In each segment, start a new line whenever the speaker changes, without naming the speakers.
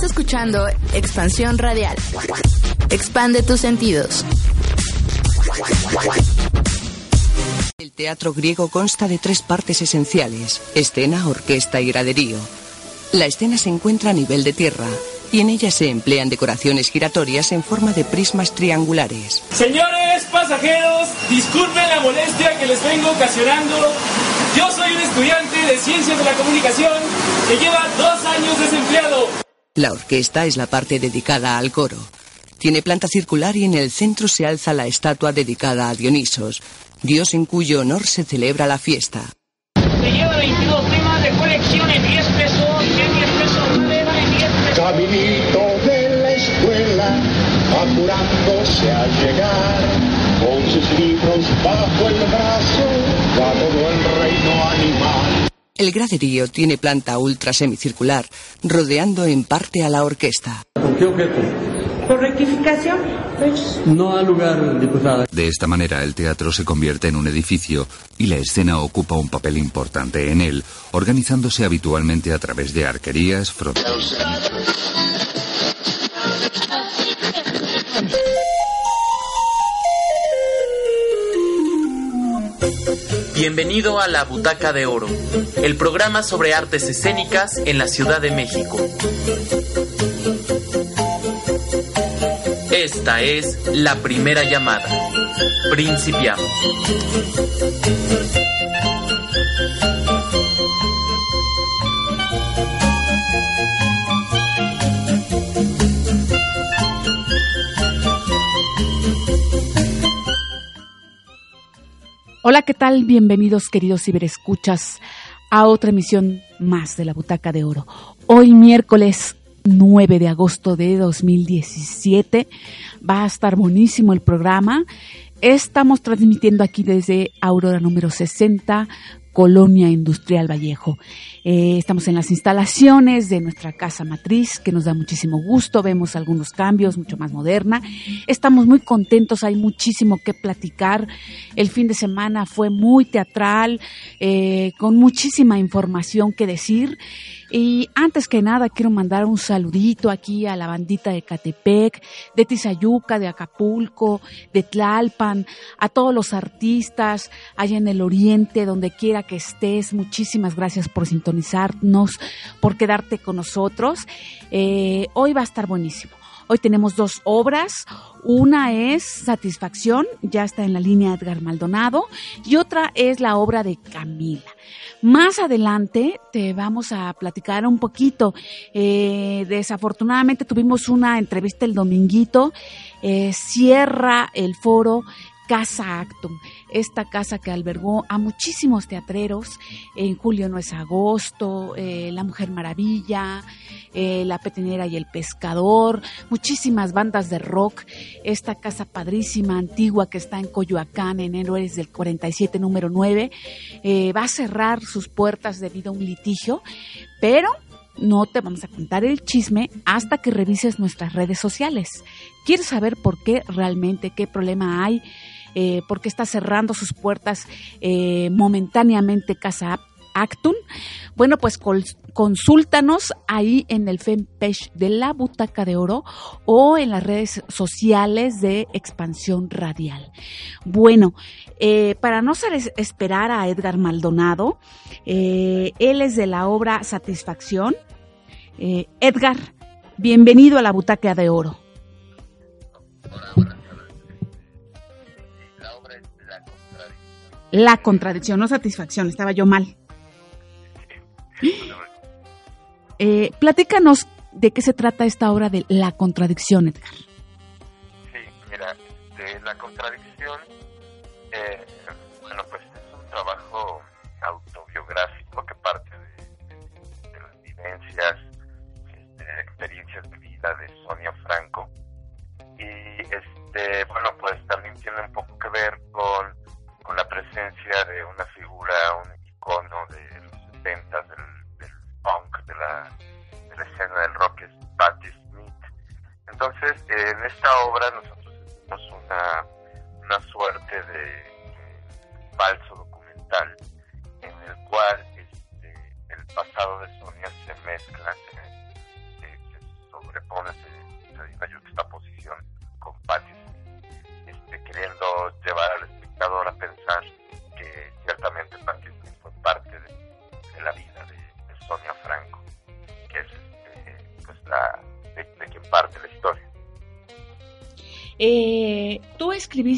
Estás escuchando Expansión Radial. Expande tus sentidos.
El teatro griego consta de tres partes esenciales, escena, orquesta y graderío. La escena se encuentra a nivel de tierra y en ella se emplean decoraciones giratorias en forma de prismas triangulares.
Señores pasajeros, disculpen la molestia que les vengo ocasionando. Yo soy un estudiante de Ciencias de la Comunicación que lleva dos años desempleado.
La orquesta es la parte dedicada al coro. Tiene planta circular y en el centro se alza la estatua dedicada a Dionisos, dios en cuyo honor se celebra la fiesta.
Se lleva 22 temas de colección en 10 pesos, en 10 pesos, vale, vale 10 pesos.
Caminito de la escuela, apurándose a llegar, con sus libros bajo el brazo, va todo el reino animal.
El graderío tiene planta ultra semicircular, rodeando en parte a la orquesta.
¿Con qué objeto?
Por rectificación, pues.
No ha lugar, diputada.
De esta manera el teatro se convierte en un edificio y la escena ocupa un papel importante en él, organizándose habitualmente a través de arquerías, fronteras.
Bienvenido a la Butaca de Oro, el programa sobre artes escénicas en la Ciudad de México. Esta es la primera llamada. Principiamos.
Hola, ¿qué tal? Bienvenidos, queridos ciberescuchas, a otra emisión más de la Butaca de Oro. Hoy, miércoles 9 de agosto de 2017, va a estar buenísimo el programa. Estamos transmitiendo aquí desde Aurora número 60, Colonia Industrial Vallejo. Eh, estamos en las instalaciones de nuestra casa matriz, que nos da muchísimo gusto. Vemos algunos cambios, mucho más moderna. Estamos muy contentos, hay muchísimo que platicar. El fin de semana fue muy teatral, eh, con muchísima información que decir. Y antes que nada quiero mandar un saludito aquí a la bandita de Catepec, de Tizayuca, de Acapulco, de Tlalpan, a todos los artistas allá en el oriente, donde quiera que estés. Muchísimas gracias por por quedarte con nosotros. Eh, hoy va a estar buenísimo. Hoy tenemos dos obras. Una es Satisfacción, ya está en la línea Edgar Maldonado, y otra es la obra de Camila. Más adelante te vamos a platicar un poquito. Eh, desafortunadamente tuvimos una entrevista el dominguito. Eh, cierra el foro Casa Actum, esta casa que albergó a muchísimos teatreros, en Julio no es agosto, eh, La Mujer Maravilla, eh, La Petenera y el Pescador, muchísimas bandas de rock, esta casa padrísima, antigua que está en Coyoacán, en Héroes del 47, número 9, eh, va a cerrar sus puertas debido a un litigio, pero no te vamos a contar el chisme hasta que revises nuestras redes sociales. ¿Quieres saber por qué realmente, qué problema hay? Eh, por qué está cerrando sus puertas eh, momentáneamente Casa Actun. Bueno, pues consúltanos ahí en el fanpage de la Butaca de Oro o en las redes sociales de Expansión Radial. Bueno, eh, para no esperar a Edgar Maldonado, él es de la obra Satisfacción. Edgar, bienvenido a la Butaca de Oro. La contradicción, no satisfacción, estaba yo mal. Eh, platícanos de qué se trata esta obra de La contradicción, Edgar.
Sí, mira, de La contradicción Eh,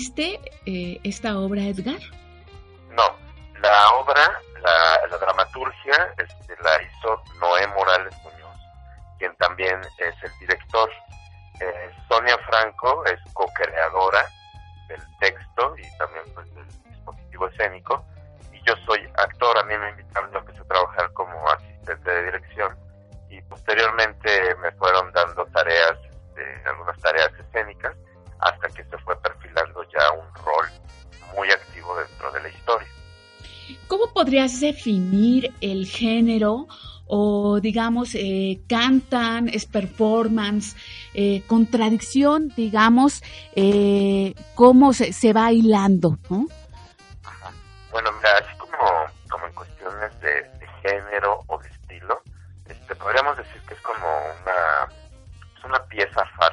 ¿Tú escribiste eh, esta obra, Edgar? Definir el género o digamos eh, cantan, es performance, eh, contradicción, digamos, eh, cómo se, se, va hilando.
Bueno, mira, así como, como en cuestiones de, género o de estilo, este, podríamos decir que es como una, es una pieza fársica,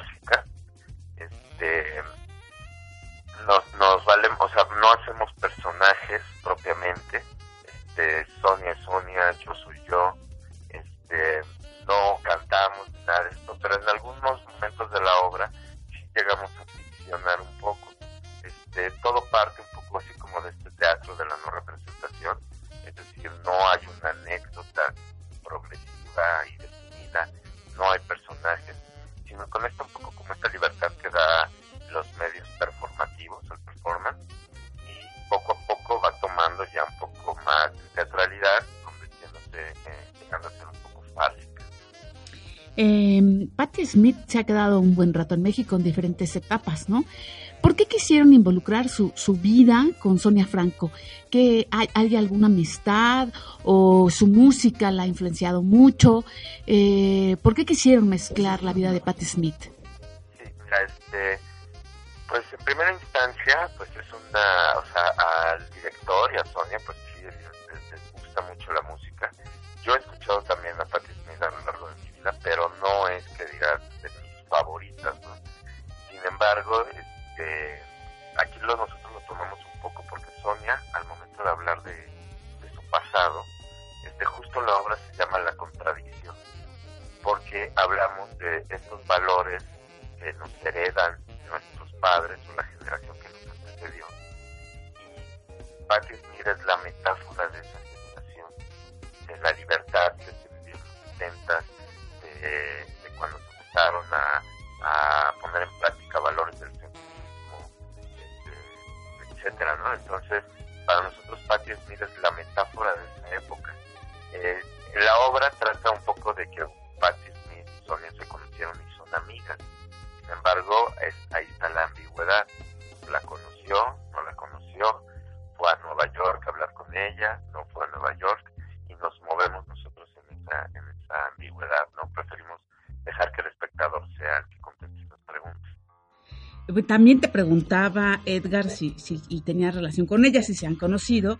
de teatralidad, convirtiéndose, ser un poco básica.
Eh, Patti Smith se ha quedado un buen rato en México en diferentes etapas, ¿no? ¿Por qué quisieron involucrar su, su vida con Sonia Franco? ¿Que hay, hay, alguna amistad o su música la ha influenciado mucho? Eh, ¿Por qué quisieron mezclar la vida de Patti Smith?
Sí, mira, este, pues en primera instancia, pues es una, o sea, al director y a Sonia, pues gusta mucho la música. Yo he escuchado también a Patti Smith a lo largo de mi vida, pero no es que diga de mis favoritas, ¿no? Sin embargo, este, aquí lo, nosotros lo tomamos un poco porque Sonia, al momento de hablar de, de su pasado, este, justo la obra se llama La Contradicción, porque hablamos de estos valores que nos heredan nuestros padres o la generación que nos antecedió. Y Patti Smith es la metáfora Entonces, para nosotros Patti Smith es la metáfora de esa época. Eh, la obra trata un poco de que Patti Smith y Sonia se conocieron y son amigas.
También te preguntaba, Edgar, si, si tenía relación con ella, si se han conocido,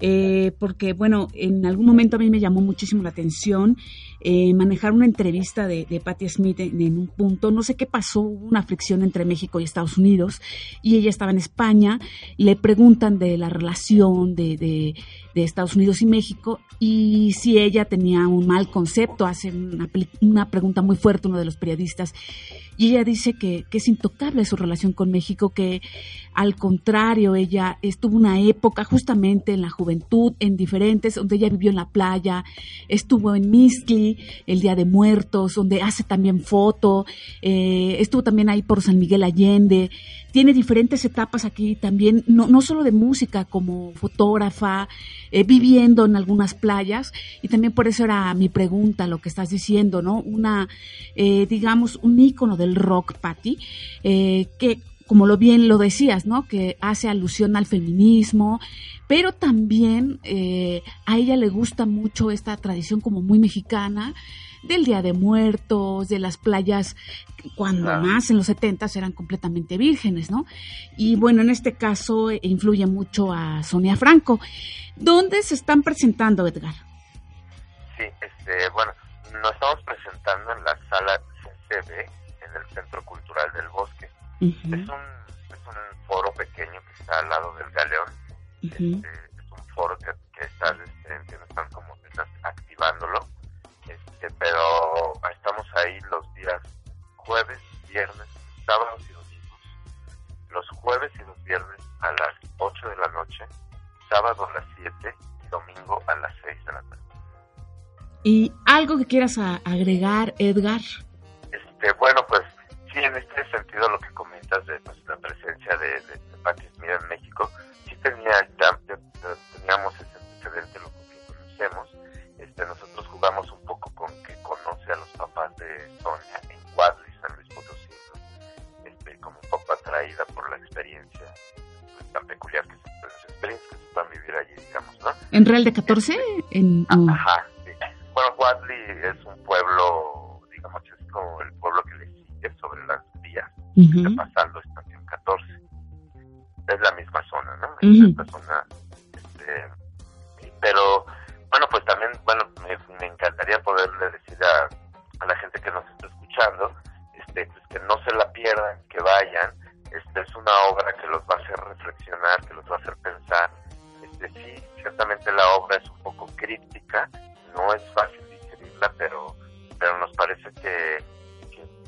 eh, porque, bueno, en algún momento a mí me llamó muchísimo la atención eh, manejar una entrevista de, de Patti Smith en, un punto, no sé qué pasó, una fricción entre México y Estados Unidos, y ella estaba en España, le preguntan de la relación de, Estados Unidos y México, y si ella tenía un mal concepto, hace una, pregunta muy fuerte uno de los periodistas, y ella dice que, que, es intocable su relación con México, que al contrario, ella estuvo una época justamente en la juventud, en diferentes, donde ella vivió en la playa, estuvo en Miscli, El Día de Muertos, donde hace también foto, eh, estuvo también ahí por San Miguel Allende, tiene diferentes etapas aquí también, no, no solo de música, como fotógrafa, eh, viviendo en algunas playas, y también por eso era mi pregunta, lo que estás diciendo, ¿no? Una, eh, digamos, un ícono del rock, Patti, eh, que como lo bien lo decías, ¿no? Que hace alusión al feminismo, pero también eh, a ella le gusta mucho esta tradición como muy mexicana del Día de Muertos, de las playas cuando más en los 70 eran completamente vírgenes, ¿no? Y bueno, en este caso eh, influye mucho a Sonia Franco. ¿Dónde se están presentando, Edgar?
Sí, este, bueno, nos estamos presentando en la sala CCB, en el Centro Cultural del Bosque. Es, un, es un foro pequeño que está al lado del Galeón. este, es un foro que, que está, este, que están como están activándolo. Este, pero estamos ahí los días jueves, viernes, sábados y domingos. Los jueves y los viernes a las 8 de la noche, sábado a las 7 y domingo a las 6 de la tarde.
¿Y algo que quieras agregar, Edgar?
Este, bueno, pues sí, en este sentido lo que comentas de pues, la presencia de, de, de Patti Smith en México, sí tenía ya, teníamos ese antecedente, lo que conocemos. Este, nosotros jugamos un poco con que conoce a los papás de Sonia en Guadalix, San Luis Potosí, ¿no? este, como un poco atraída por la experiencia pues, tan peculiar que se, las experiencias que se vivir allí, digamos, ¿no?
¿En Real de 14? En, no.
Ajá, sí. Bueno, Wadley es un pueblo, digamos, es como el pueblo que le sobre las vías,
Ujú.
está pasando estación 14. Es la misma zona, ¿no?
Ujú.
Esta zona, este, pero, bueno, pues también, bueno, me, me encantaría poderle decir a, a la gente que nos está escuchando, este, pues que no se la pierdan, que vayan. Este es una obra que los va a hacer reflexionar, que los va a hacer pensar. Este, sí, ciertamente la obra es un poco críptica, no es fácil digerirla, pero, pero nos parece que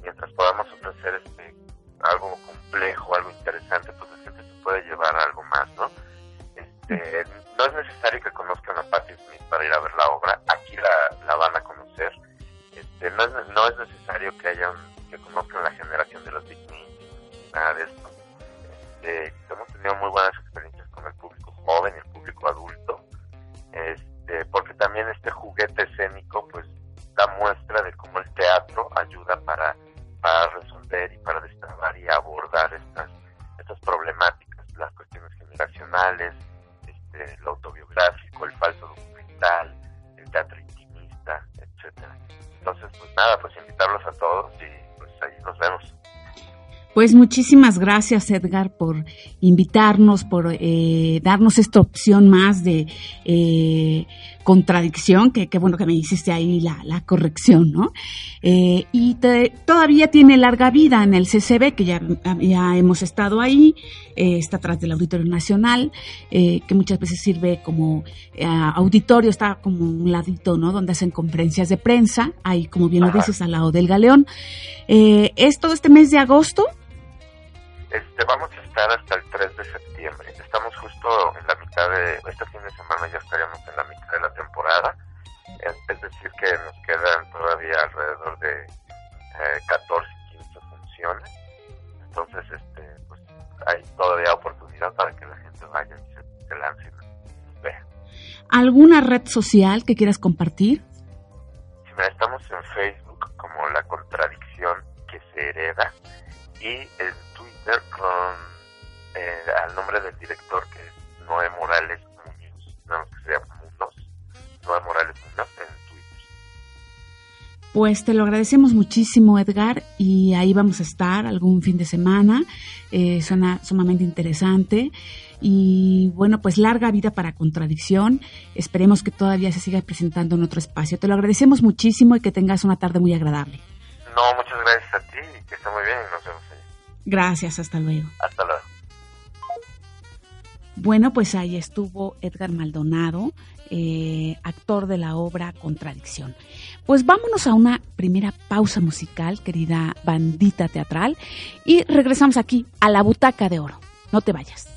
mientras podamos ofrecer este algo complejo, algo interesante, pues la gente se puede llevar algo más, ¿no? Este, no es necesario que conozcan a Patti Smith para ir a ver la obra, aquí la, van a conocer. Este, no, es, necesario que haya que conozcan la generación de los Big nada de esto. Este, hemos tenido muy buenas experiencias con el público joven y el público adulto, este, porque también este juguete escénico pues da muestra de Pues
muchísimas gracias Edgar por invitarnos, por eh, darnos esta opción más de eh, contradicción, que, bueno que me hiciste ahí la, la corrección, ¿no? Eh, y te- todavía tiene larga vida en el CCB, que ya, ya hemos estado ahí, eh, está atrás del Auditorio Nacional, eh, que muchas veces sirve como auditorio, está como un ladito, ¿no? Donde hacen conferencias de prensa, ahí como bien lo dices, al lado del Galeón. Eh, ¿Es todo este mes de agosto?
Este, vamos a estar hasta el 3 de septiembre. Estamos justo en la mitad de, este fin de semana ya estaríamos en la mitad de la temporada. Es, decir, que nos quedan todavía alrededor de eh, 14, 15 funciones. Entonces, este, pues hay todavía oportunidad para que la gente vaya y se, se lance y vea.
¿Alguna red social que quieras compartir?
Mira, estamos en Facebook como La Contradicción que se hereda y en Con eh, al nombre del director que es Noé Morales Muñoz, no, que se llama Muñoz, Noé Morales Muñoz en Twitter.
Pues te lo agradecemos muchísimo, Edgar, y ahí vamos a estar algún fin de semana. Eh, suena sumamente interesante. Y bueno, pues larga vida para contradicción. Esperemos que todavía se siga presentando en otro espacio. Te lo agradecemos muchísimo y que tengas una tarde muy agradable.
No, muchas gracias a ti y que esté muy bien y nos vemos.
Gracias, hasta luego.
Hasta luego.
Bueno, pues ahí estuvo Edgar Maldonado, eh, actor de la obra Contradicción. Pues vámonos a una primera pausa musical, querida bandita teatral, y regresamos aquí a la butaca de oro. No te vayas.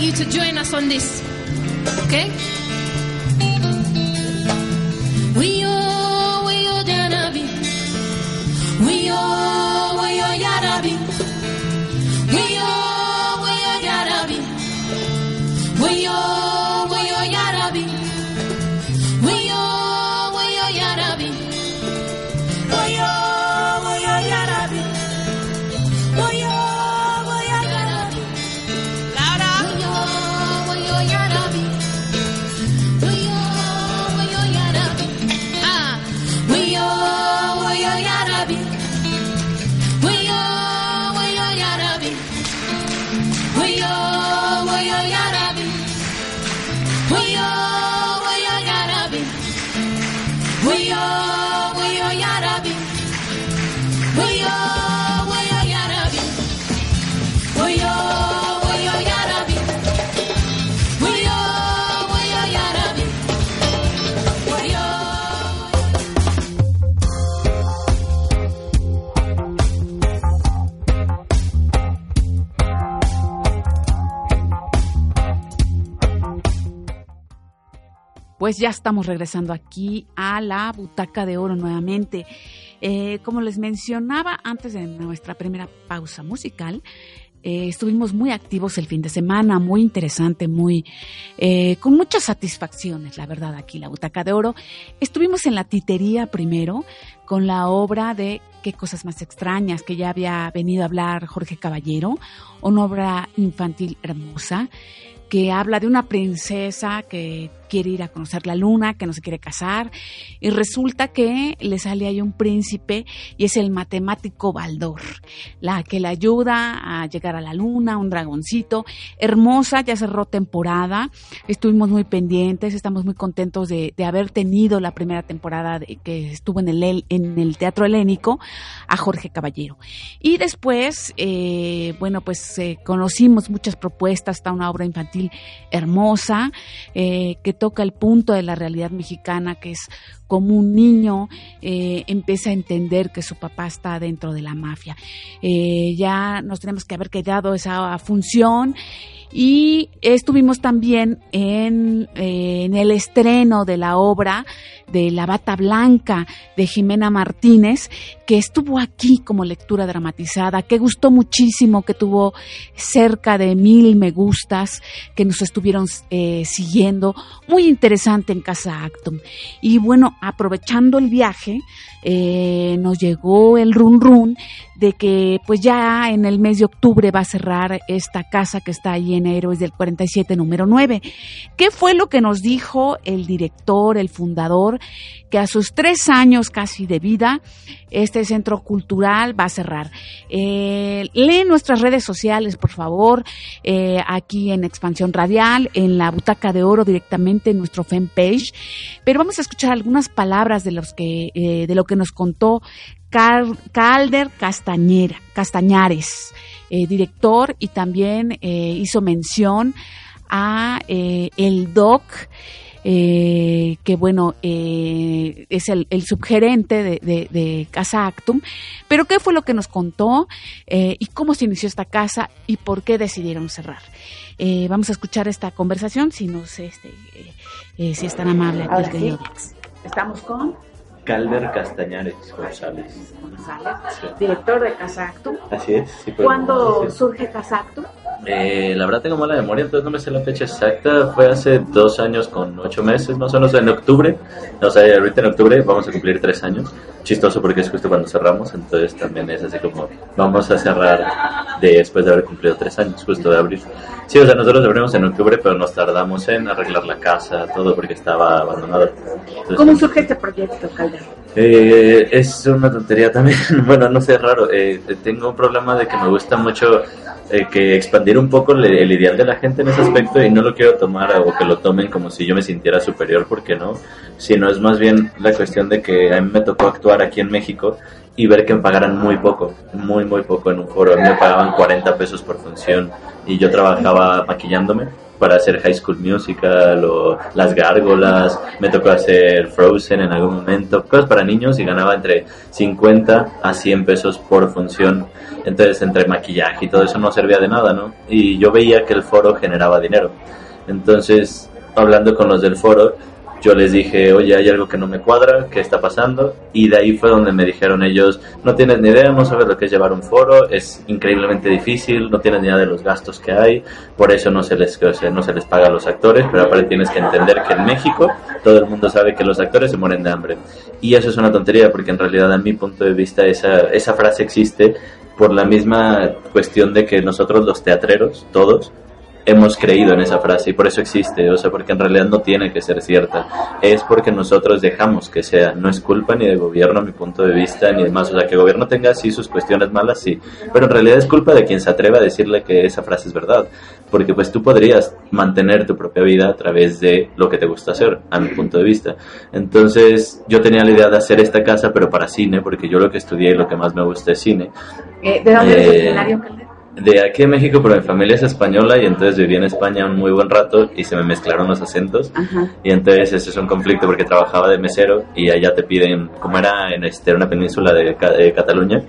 You to join us on this. Okay?
Pues ya estamos regresando aquí a la Butaca de Oro nuevamente. Eh, como les mencionaba antes de nuestra primera pausa musical, eh, estuvimos muy activos el fin de semana, muy interesante, muy eh, con muchas satisfacciones, la verdad, aquí la Butaca de Oro. Estuvimos en la titería primero con la obra de Qué cosas más extrañas que ya había venido a hablar Jorge Caballero, una obra infantil hermosa que habla de una princesa que quiere ir a conocer la luna, que no se quiere casar, y resulta que le sale ahí un príncipe y es el matemático Baldor, la que le ayuda a llegar a la luna, un dragoncito, hermosa, ya cerró temporada, estuvimos muy pendientes, estamos muy contentos de, haber tenido la primera temporada que estuvo en el, en el Teatro Helénico a Jorge Caballero. Y después, eh, bueno, pues eh, conocimos muchas propuestas, está una obra infantil hermosa, eh, que toca el punto de la realidad mexicana, que es como un niño eh, empieza a entender que su papá está dentro de la mafia. Eh, ya nos tenemos que haber quedado esa función y estuvimos también en, eh, en, el estreno de la obra de La Bata Blanca de Jimena Martínez, que estuvo aquí como lectura dramatizada, que gustó muchísimo, que tuvo cerca de mil me gustas, que nos estuvieron eh, siguiendo. Muy interesante en Casa Actum. Y bueno, aprovechando el viaje, eh, nos llegó el run run de que pues ya en el mes de octubre va a cerrar esta casa que está ahí en Héroes del 47 número 9. ¿Qué fue lo que nos dijo el director, el fundador? Que a sus tres años casi de vida, este centro cultural va a cerrar. Eh, lee nuestras redes sociales, por favor, eh, aquí en Expansión Radial, en la Butaca de Oro, directamente en nuestro fanpage. Pero vamos a escuchar algunas palabras de los que, eh, de lo que nos contó Calder Castañera, Castañares, eh, director, y también eh, hizo mención a eh, el doc, que bueno, es el, subgerente de, Casa Actum, pero qué fue lo que nos contó y cómo se inició esta casa y por qué decidieron cerrar. vamos a escuchar esta conversación, si no sé este, si es tan amable. Estamos con
Calder Castañares González.
director de Casactum.
Así es.
Sí, ¿Cuándo surge Casactum?
Eh, la verdad tengo mala memoria, entonces no me sé la fecha exacta. Fue hace dos años con ocho meses, más o menos en octubre. O sea, ahorita en octubre vamos a cumplir tres años. Chistoso porque es justo cuando cerramos, entonces también es así como vamos a cerrar después de haber cumplido tres años, justo de abril. Sí, o sea, nosotros abrimos en octubre, pero nos tardamos en arreglar la casa, todo porque estaba abandonado.
¿Cómo surge este proyecto, Calder?
Eh, es una tontería también. bueno, no sé, raro. Eh, tengo un problema de que me gusta mucho eh, que expandir un poco el, ideal de la gente en ese aspecto y no lo quiero tomar o que lo tomen como si yo me sintiera superior, porque no, sino es más bien la cuestión de que a mí me tocó actuar aquí en México y ver que me pagaran muy poco, muy, muy poco en un foro. Me pagaban 40 pesos por función y yo trabajaba maquillándome para hacer High School Musical o Las Gárgolas, me tocó hacer Frozen en algún momento, cosas para niños y ganaba entre 50 a 100 pesos por función. Entonces, entre maquillaje y todo eso no servía de nada, ¿no? Y yo veía que el foro generaba dinero. Entonces, hablando con los del foro, yo les dije, oye, hay algo que no me cuadra, ¿qué está pasando? Y de ahí fue donde me dijeron ellos, no tienes ni idea, no sabes lo que es llevar un foro, es increíblemente difícil, no tienes ni idea de los gastos que hay, por eso no se les, no se les paga a los actores, pero aparte tienes que entender que en México todo el mundo sabe que los actores se mueren de hambre. Y eso es una tontería, porque en realidad a mi punto de vista esa, esa frase existe por la misma cuestión de que nosotros los teatreros, todos, hemos creído en esa frase y por eso existe, o sea, porque en realidad no tiene que ser cierta, es porque nosotros dejamos que sea, no es culpa ni del gobierno a mi punto de vista, ni demás, o sea, que el gobierno tenga así sus cuestiones malas, sí, pero en realidad es culpa de quien se atreve a decirle que esa frase es verdad, porque pues tú podrías mantener tu propia vida a través de lo que te gusta hacer, a mi punto de vista. Entonces yo tenía la idea de hacer esta casa, pero para cine, porque yo lo que estudié y lo que más me gusta es cine.
Eh, ¿De dónde es originario,
de aquí en México, pero mi familia es española y entonces viví en España un muy buen rato y se me mezclaron los acentos. Y entonces ese es un conflicto porque trabajaba de mesero y allá te piden, como era en este, una península de, Cataluña,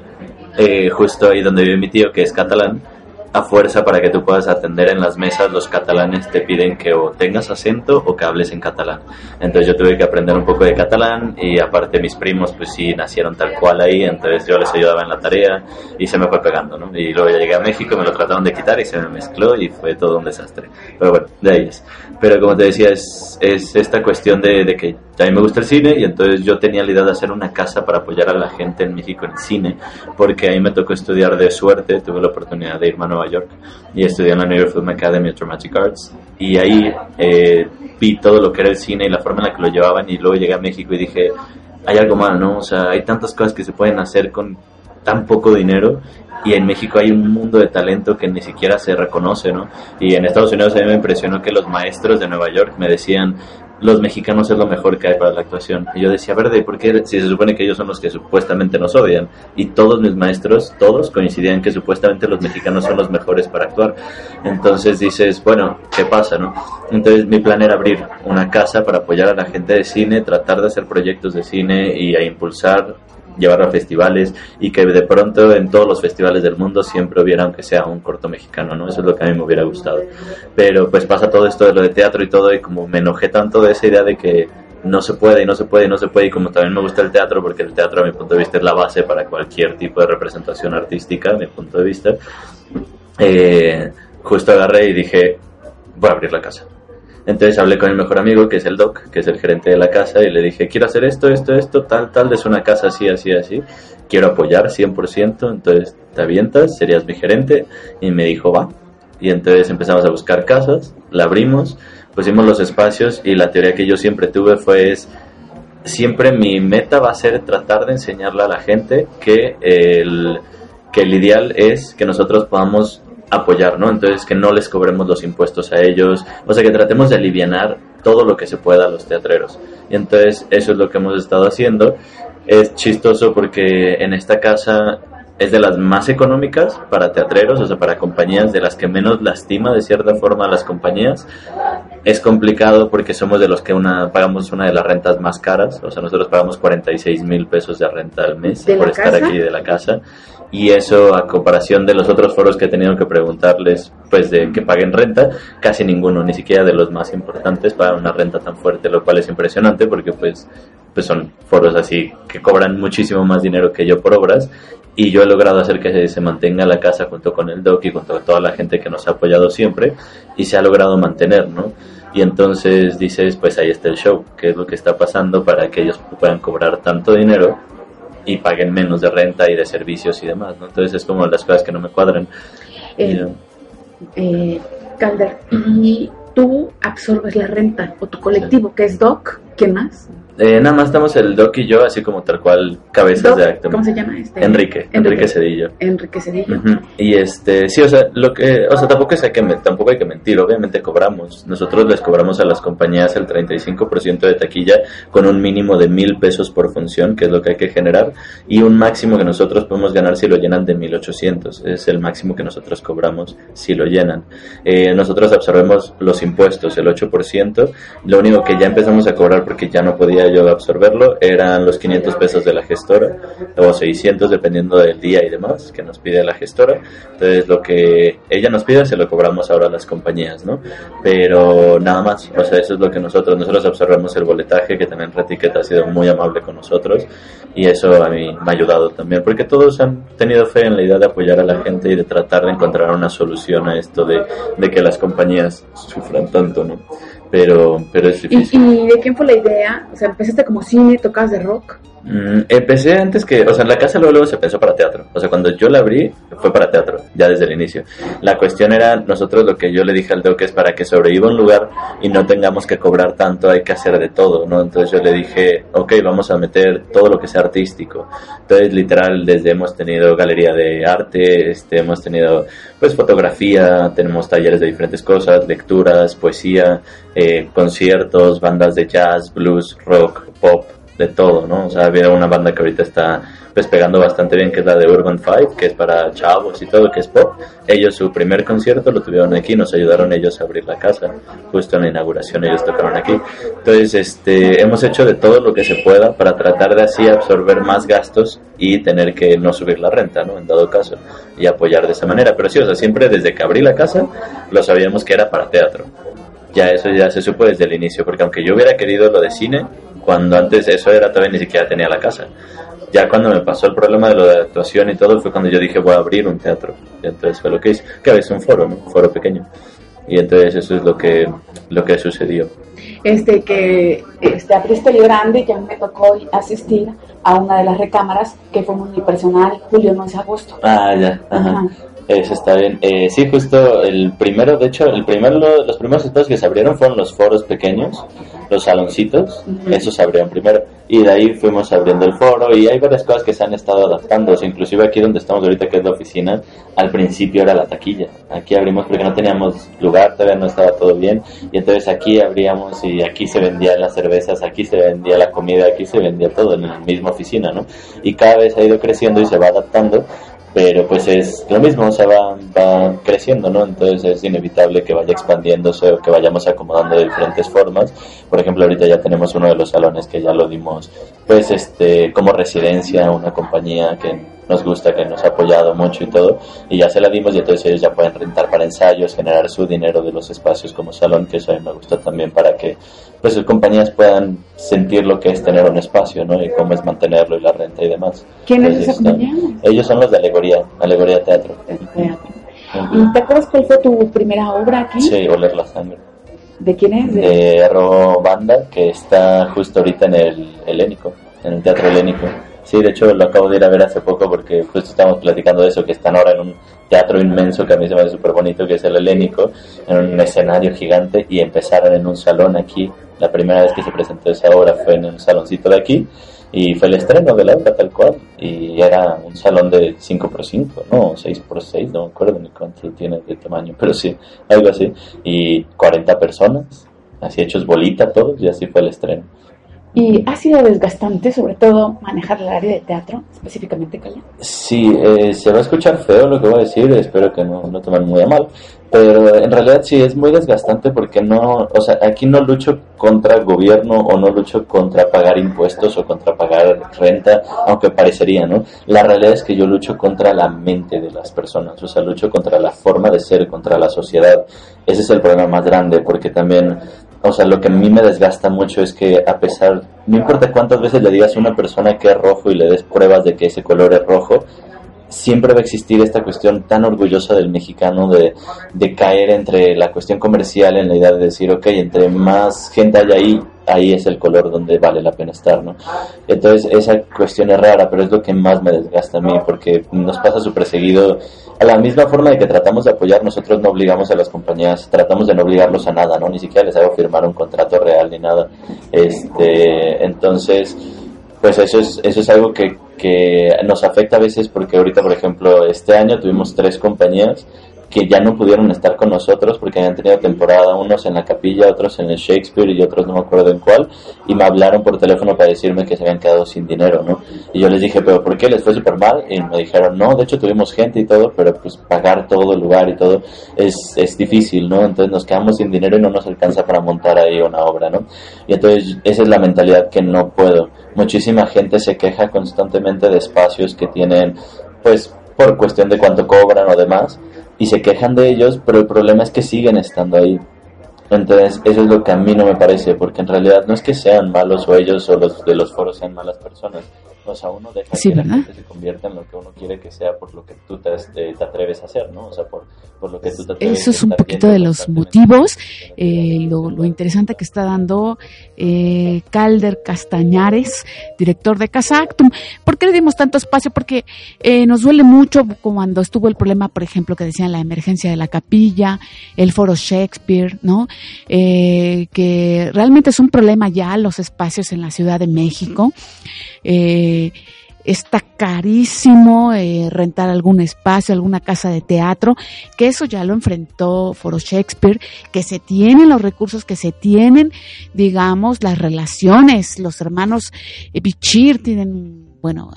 eh, justo ahí donde vive mi tío, que es catalán, a fuerza para que tú puedas atender en las mesas, los catalanes te piden que o tengas acento o que hables en catalán. Entonces yo tuve que aprender un poco de catalán y aparte mis primos pues sí nacieron tal cual ahí, entonces yo les ayudaba en la tarea y se me fue pegando, ¿no? Y luego ya llegué a México, me lo trataron de quitar y se me mezcló y fue todo un desastre. Pero bueno, de ahí es. Pero como te decía, es, es esta cuestión de, de que a mí me gusta el cine y entonces yo tenía la idea de hacer una casa para apoyar a la gente en México en cine, porque ahí me tocó estudiar de suerte, tuve la oportunidad de irme a Nueva York y estudié en la New York Film Academy of Dramatic Arts y ahí eh, vi todo lo que era el cine y la forma en la que lo llevaban y luego llegué a México y dije, hay algo mal, ¿no? O sea, hay tantas cosas que se pueden hacer con tan poco dinero y en México hay un mundo de talento que ni siquiera se reconoce, ¿no? Y en Estados Unidos a mí me impresionó que los maestros de Nueva York me decían, los mexicanos es lo mejor que hay para la actuación. Y yo decía, verde, ¿por qué si se supone que ellos son los que supuestamente nos odian? Y todos mis maestros, todos coincidían que supuestamente los mexicanos son los mejores para actuar. Entonces dices, bueno, ¿qué pasa, no? Entonces mi plan era abrir una casa para apoyar a la gente de cine, tratar de hacer proyectos de cine y a impulsar llevarlo a festivales y que de pronto en todos los festivales del mundo siempre hubiera, aunque sea un corto mexicano, ¿no? Eso es lo que a mí me hubiera gustado. Pero pues pasa todo esto de lo de teatro y todo y como me enojé tanto de esa idea de que no se puede y no se puede y no se puede y como también me gusta el teatro porque el teatro a mi punto de vista es la base para cualquier tipo de representación artística a mi punto de vista eh, justo agarré y dije voy a abrir la casa entonces hablé con mi mejor amigo, que es el Doc, que es el gerente de la casa, y le dije, quiero hacer esto, esto, esto, tal, tal, es una casa así, así, así. Quiero apoyar 100%, entonces te avientas, serías mi gerente. Y me dijo, va. Y entonces empezamos a buscar casas, la abrimos, pusimos los espacios y la teoría que yo siempre tuve fue es, siempre mi meta va a ser tratar de enseñarle a la gente que el, que el ideal es que nosotros podamos apoyar, ¿no? Entonces que no les cobremos los impuestos a ellos, o sea que tratemos de aliviar todo lo que se pueda a los teatreros. Y entonces eso es lo que hemos estado haciendo. Es chistoso porque en esta casa es de las más económicas para teatreros, o sea, para compañías de las que menos lastima de cierta forma a las compañías. Es complicado porque somos de los que una, pagamos una de las rentas más caras, o sea, nosotros pagamos 46 mil pesos de renta al mes por estar aquí de la casa y eso a comparación de los otros foros que he tenido que preguntarles pues de que paguen renta casi ninguno ni siquiera de los más importantes pagan una renta tan fuerte lo cual es impresionante porque pues pues son foros así que cobran muchísimo más dinero que yo por obras y yo he logrado hacer que se mantenga la casa junto con el doc y junto con toda la gente que nos ha apoyado siempre y se ha logrado mantener no y entonces dices pues ahí está el show qué es lo que está pasando para que ellos puedan cobrar tanto dinero y paguen menos de renta y de servicios y demás, ¿no? Entonces es como las cosas que no me cuadran.
Eh, eh, Calder, ¿y tú absorbes la renta o tu colectivo, que es DOC? ¿Qué más?
Eh, nada más estamos el Doc y yo, así como tal cual cabezas de acto.
¿Cómo se llama este?
Enrique, Enrique, Cedillo.
Enrique Cedillo.
Y este, sí, o sea, lo que, o sea, tampoco hay que tampoco hay que mentir, obviamente cobramos. Nosotros les cobramos a las compañías el 35% de taquilla con un mínimo de mil pesos por función, que es lo que hay que generar, y un máximo que nosotros podemos ganar si lo llenan de 1800. Es el máximo que nosotros cobramos si lo llenan. Eh, nosotros absorbemos los impuestos, el 8%. Lo único que ya empezamos a cobrar porque ya no podía yo absorberlo eran los 500 pesos de la gestora o 600 dependiendo del día y demás que nos pide la gestora. Entonces lo que ella nos pide se lo cobramos ahora a las compañías, ¿no? Pero nada más, o sea, eso es lo que nosotros, nosotros absorbemos el boletaje que también Retiquet ha sido muy amable con nosotros y eso a mí me ha ayudado también porque todos han tenido fe en la idea de apoyar a la gente y de tratar de encontrar una solución a esto de, de que las compañías sufran tanto, ¿no? Pero, pero es difícil.
¿Y, de quién fue la idea? O sea, empezaste como cine, tocabas de rock.
Mm, empecé antes que, o sea, la casa luego, luego se pensó para teatro. O sea, cuando yo la abrí, fue para teatro, ya desde el inicio. La cuestión era, nosotros lo que yo le dije al Doc es para que sobreviva un lugar y no tengamos que cobrar tanto, hay que hacer de todo, ¿no? Entonces yo le dije, ok, vamos a meter todo lo que sea artístico. Entonces, literal, desde hemos tenido galería de arte, este, hemos tenido, pues, fotografía, tenemos talleres de diferentes cosas, lecturas, poesía, eh, conciertos, bandas de jazz, blues, rock, pop, de todo, ¿no? O sea, había una banda que ahorita está pues pegando bastante bien, que es la de Urban Five, que es para chavos y todo, que es pop. Ellos su primer concierto lo tuvieron aquí, nos ayudaron ellos a abrir la casa, justo en la inauguración ellos tocaron aquí. Entonces, este, hemos hecho de todo lo que se pueda para tratar de así absorber más gastos y tener que no subir la renta, ¿no? En dado caso, y apoyar de esa manera. Pero sí, o sea, siempre desde que abrí la casa, lo sabíamos que era para teatro. Ya eso ya se supo desde el inicio, porque aunque yo hubiera querido lo de cine, cuando antes eso era todavía ni siquiera tenía la casa. Ya cuando me pasó el problema de lo de actuación y todo, fue cuando yo dije voy a abrir un teatro. Y entonces fue lo que hice, que es un foro, ¿no? Un foro pequeño. Y entonces eso es lo que, lo que sucedió.
Este, que este, abriste el grande y que a mí me tocó asistir a una de las recámaras que fue muy personal, julio, no es agosto.
Ah, ya, ajá. Eso está bien. Eh, sí, justo el primero, de hecho, el primero, los primeros espacios que se abrieron fueron los foros pequeños, los saloncitos, esos se abrieron primero. Y de ahí fuimos abriendo el foro y hay varias cosas que se han estado adaptando. inclusive aquí donde estamos ahorita, que es la oficina, al principio era la taquilla. Aquí abrimos porque no teníamos lugar, todavía no estaba todo bien. Y entonces aquí abríamos y aquí se vendían las cervezas, aquí se vendía la comida, aquí se vendía todo en la misma oficina, ¿no? Y cada vez ha ido creciendo y se va adaptando pero pues es lo mismo, o sea, va, va, creciendo, ¿no? Entonces es inevitable que vaya expandiéndose o que vayamos acomodando de diferentes formas. Por ejemplo, ahorita ya tenemos uno de los salones que ya lo dimos, pues, este, como residencia, una compañía que nos gusta, que nos ha apoyado mucho y todo, y ya se la dimos y entonces ellos ya pueden rentar para ensayos, generar su dinero de los espacios como salón, que eso a mí me gusta también para que pues sus compañías puedan sentir lo que es tener un espacio, ¿no? Y cómo es mantenerlo y la renta y demás.
¿Quién es esa?
Ellos son los de Alegoría, Alegoría Teatro.
¿Y te acuerdas cuál fue tu primera obra aquí?
Sí, Oler la Sangre.
¿De quién es?
De Ro Banda, que está justo ahorita en el Helénico, en el Teatro Helénico. Sí, de hecho lo acabo de ir a ver hace poco porque justo estamos platicando de eso, que están ahora en un teatro inmenso que a mí se me hace súper bonito, que es el Helénico, en un escenario gigante y empezaron en un salón aquí. La primera vez que se presentó esa obra fue en un saloncito de aquí y fue el estreno de la obra tal cual y era un salón de 5x5, no, 6x6, no me acuerdo ni cuánto tiene de tamaño, pero sí, algo así, y 40 personas, así hechos bolita todos y así fue el estreno.
¿Y ha sido desgastante, sobre todo, manejar el área de teatro, específicamente Calla?
Sí, eh, se va a escuchar feo lo que voy a decir, espero que no lo tomen muy a mal, pero en realidad sí es muy desgastante porque no, o sea, aquí no lucho contra el gobierno o no lucho contra pagar impuestos o contra pagar renta, aunque parecería, ¿no? La realidad es que yo lucho contra la mente de las personas, o sea, lucho contra la forma de ser, contra la sociedad. Ese es el problema más grande porque también o sea, lo que a mí me desgasta mucho es que a pesar, no importa cuántas veces le digas a una persona que es rojo y le des pruebas de que ese color es rojo, siempre va a existir esta cuestión tan orgullosa del mexicano de, de caer entre la cuestión comercial en la idea de decir, ok, entre más gente hay ahí, ahí es el color donde vale la pena estar, ¿no? Entonces esa cuestión es rara, pero es lo que más me desgasta a mí, porque nos pasa súper seguido, a la misma forma de que tratamos de apoyar, nosotros no obligamos a las compañías, tratamos de no obligarlos a nada, ¿no? Ni siquiera les hago firmar un contrato real ni nada. Este, entonces, pues eso es, eso es algo que, que nos afecta a veces porque ahorita, por ejemplo, este año tuvimos tres compañías que ya no pudieron estar con nosotros porque habían tenido temporada, unos en la capilla, otros en el Shakespeare y otros no me acuerdo en cuál, y me hablaron por teléfono para decirme que se habían quedado sin dinero, ¿no? Y yo les dije, pero ¿por qué les fue súper mal? Y me dijeron, no, de hecho tuvimos gente y todo, pero pues pagar todo el lugar y todo es, es difícil, ¿no? Entonces nos quedamos sin dinero y no nos alcanza para montar ahí una obra, ¿no? Y entonces esa es la mentalidad que no puedo. Muchísima gente se queja constantemente de espacios que tienen, pues, por cuestión de cuánto cobran o demás, y se quejan de ellos, pero el problema es que siguen estando ahí. Entonces, eso es lo que a mí no me parece, porque en realidad no es que sean malos o ellos o los de los foros sean malas personas. O sea, uno deja que la gente se convierta en lo que uno quiere que sea por lo que tú te, te, atreves a hacer, ¿no? O sea, por, por lo que tú te atreves
Eso es un poquito de los motivos, eh, lo, lo, interesante que está dando eh, Calder Castañares, director de Casa Actum. ¿Por qué le dimos tanto espacio? Porque eh, nos duele mucho cuando estuvo el problema, por ejemplo, que decían la emergencia de la capilla, el foro Shakespeare, ¿no? Eh, que realmente es un problema ya los espacios en la Ciudad de México. Eh, está carísimo eh, rentar algún espacio, alguna casa de teatro, que eso ya lo enfrentó Foro Shakespeare, que se tienen los recursos, que se tienen, digamos, las relaciones, los hermanos Bichir tienen bueno,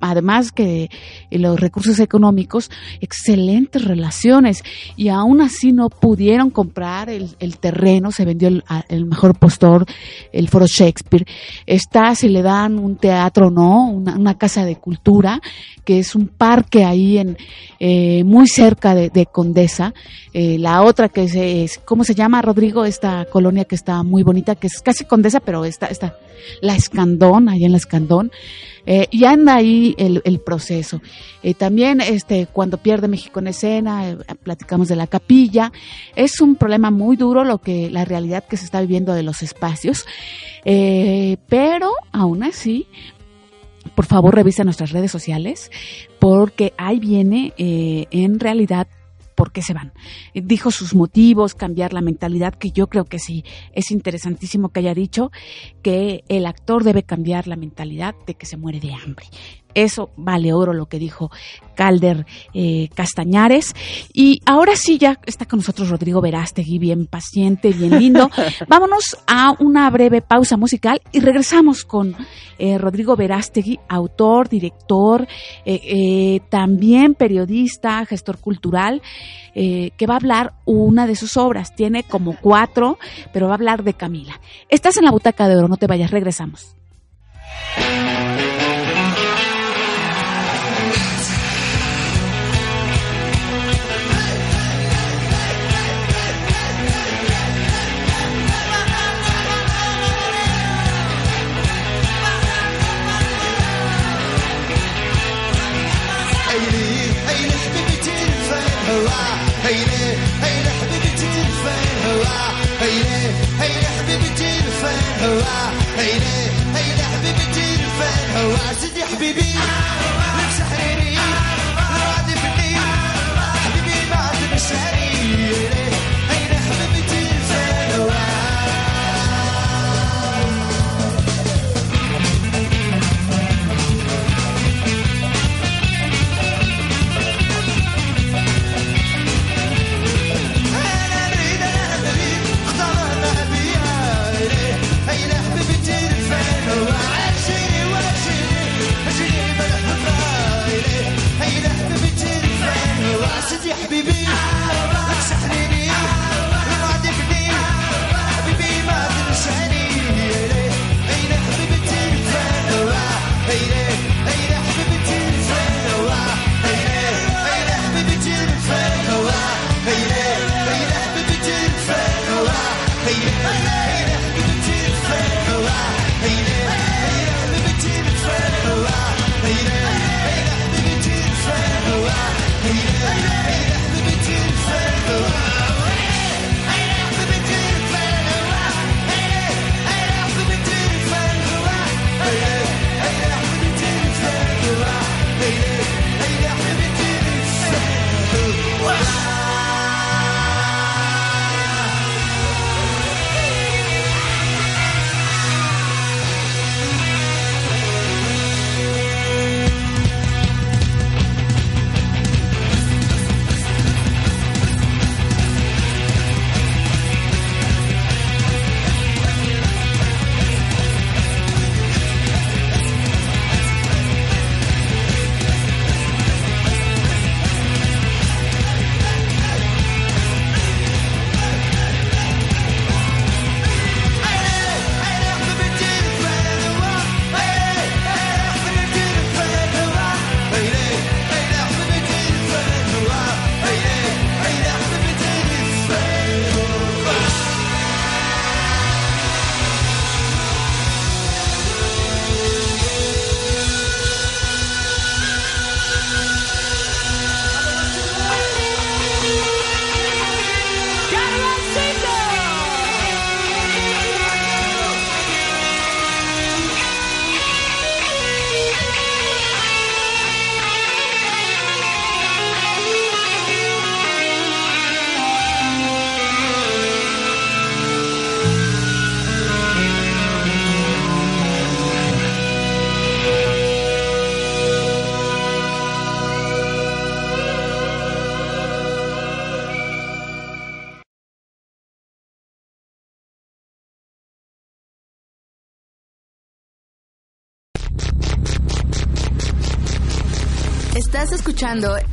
además que los recursos económicos, excelentes relaciones y aún así no pudieron comprar el, terreno, se vendió el, mejor postor, el Foro Shakespeare. Está, si le dan un teatro no, una, casa de cultura, que es un parque ahí en eh, muy cerca de, Condesa. Eh, la otra que es, ¿cómo se llama, Rodrigo? Esta colonia que está muy bonita, que es casi Condesa, pero está, está la Escandón, ahí en la Escandón. Eh, y anda ahí el, el proceso. Eh, también este, cuando pierde México en escena, eh, platicamos de la capilla. Es un problema muy duro lo que, la realidad que se está viviendo de los espacios. pero aún así, por favor revisa nuestras redes sociales porque ahí viene en realidad por qué se van. Dijo sus motivos, cambiar la mentalidad, que yo creo que sí, es interesantísimo que haya dicho que el actor debe cambiar la mentalidad de que se muere de hambre. Eso vale oro lo que dijo Calder eh, Castañares. Y ahora sí, ya está con nosotros Rodrigo Verástegui, bien paciente, bien lindo. Vámonos a una breve pausa musical y regresamos con eh, Rodrigo Verástegui, autor, director, eh, también periodista, gestor cultural, que va a hablar una de sus obras. Tiene como cuatro, pero va a hablar de Camila. Estás en la butaca de oro, no te vayas, regresamos.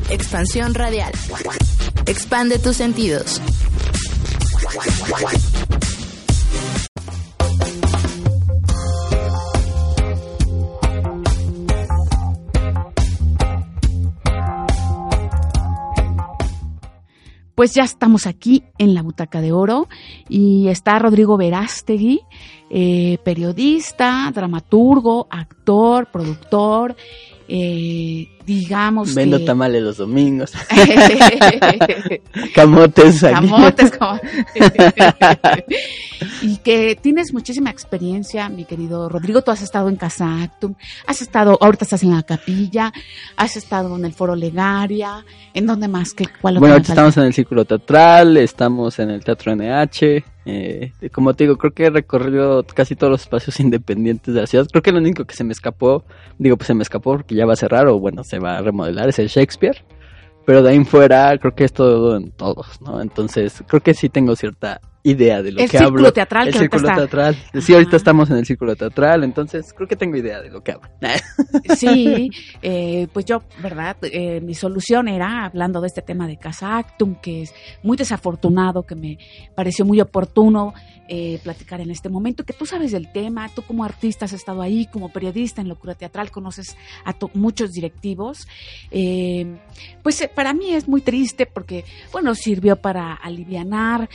Expansión Radial. Expande tus sentidos.
Pues ya estamos aquí en la Butaca de Oro y está Rodrigo Verástegui, eh, periodista, dramaturgo, actor, productor, eh, digamos
Vendo
que...
tamales los domingos. Camotes.
Camotes, como- y que tienes muchísima experiencia, mi querido Rodrigo. Tú has estado en Casa Actum, has estado, ahorita estás en la capilla, has estado en el Foro Legaria, ¿en dónde más? ¿Qué, cuál
Bueno, ahorita estamos en el Círculo Teatral, estamos en el Teatro NH. eh, como te digo, creo que he recorrido casi todos los espacios independientes de la ciudad. Creo que lo único que se me escapó, digo, pues se me escapó porque ya va a cerrar o bueno, se va a remodelar, es el Shakespeare. Pero de ahí en fuera, creo que es todo en todos, ¿no? Entonces, creo que sí tengo cierta idea de lo
El
que
círculo
hablo.
teatral
El
que ahorita
círculo
está-
teatral. Sí, ahorita estamos en el círculo teatral, entonces creo que tengo idea de lo que hablo.
Sí, eh, pues yo, ¿verdad? Eh, mi solución era, hablando de este tema de Casa Actum, que es muy desafortunado, que me pareció muy oportuno eh, platicar en este momento, que tú sabes del tema, tú como artista has estado ahí, como periodista en Locura Teatral, conoces a muchos directivos. Eh, pues eh, para mí es muy triste porque, bueno, sirvió para alivianar,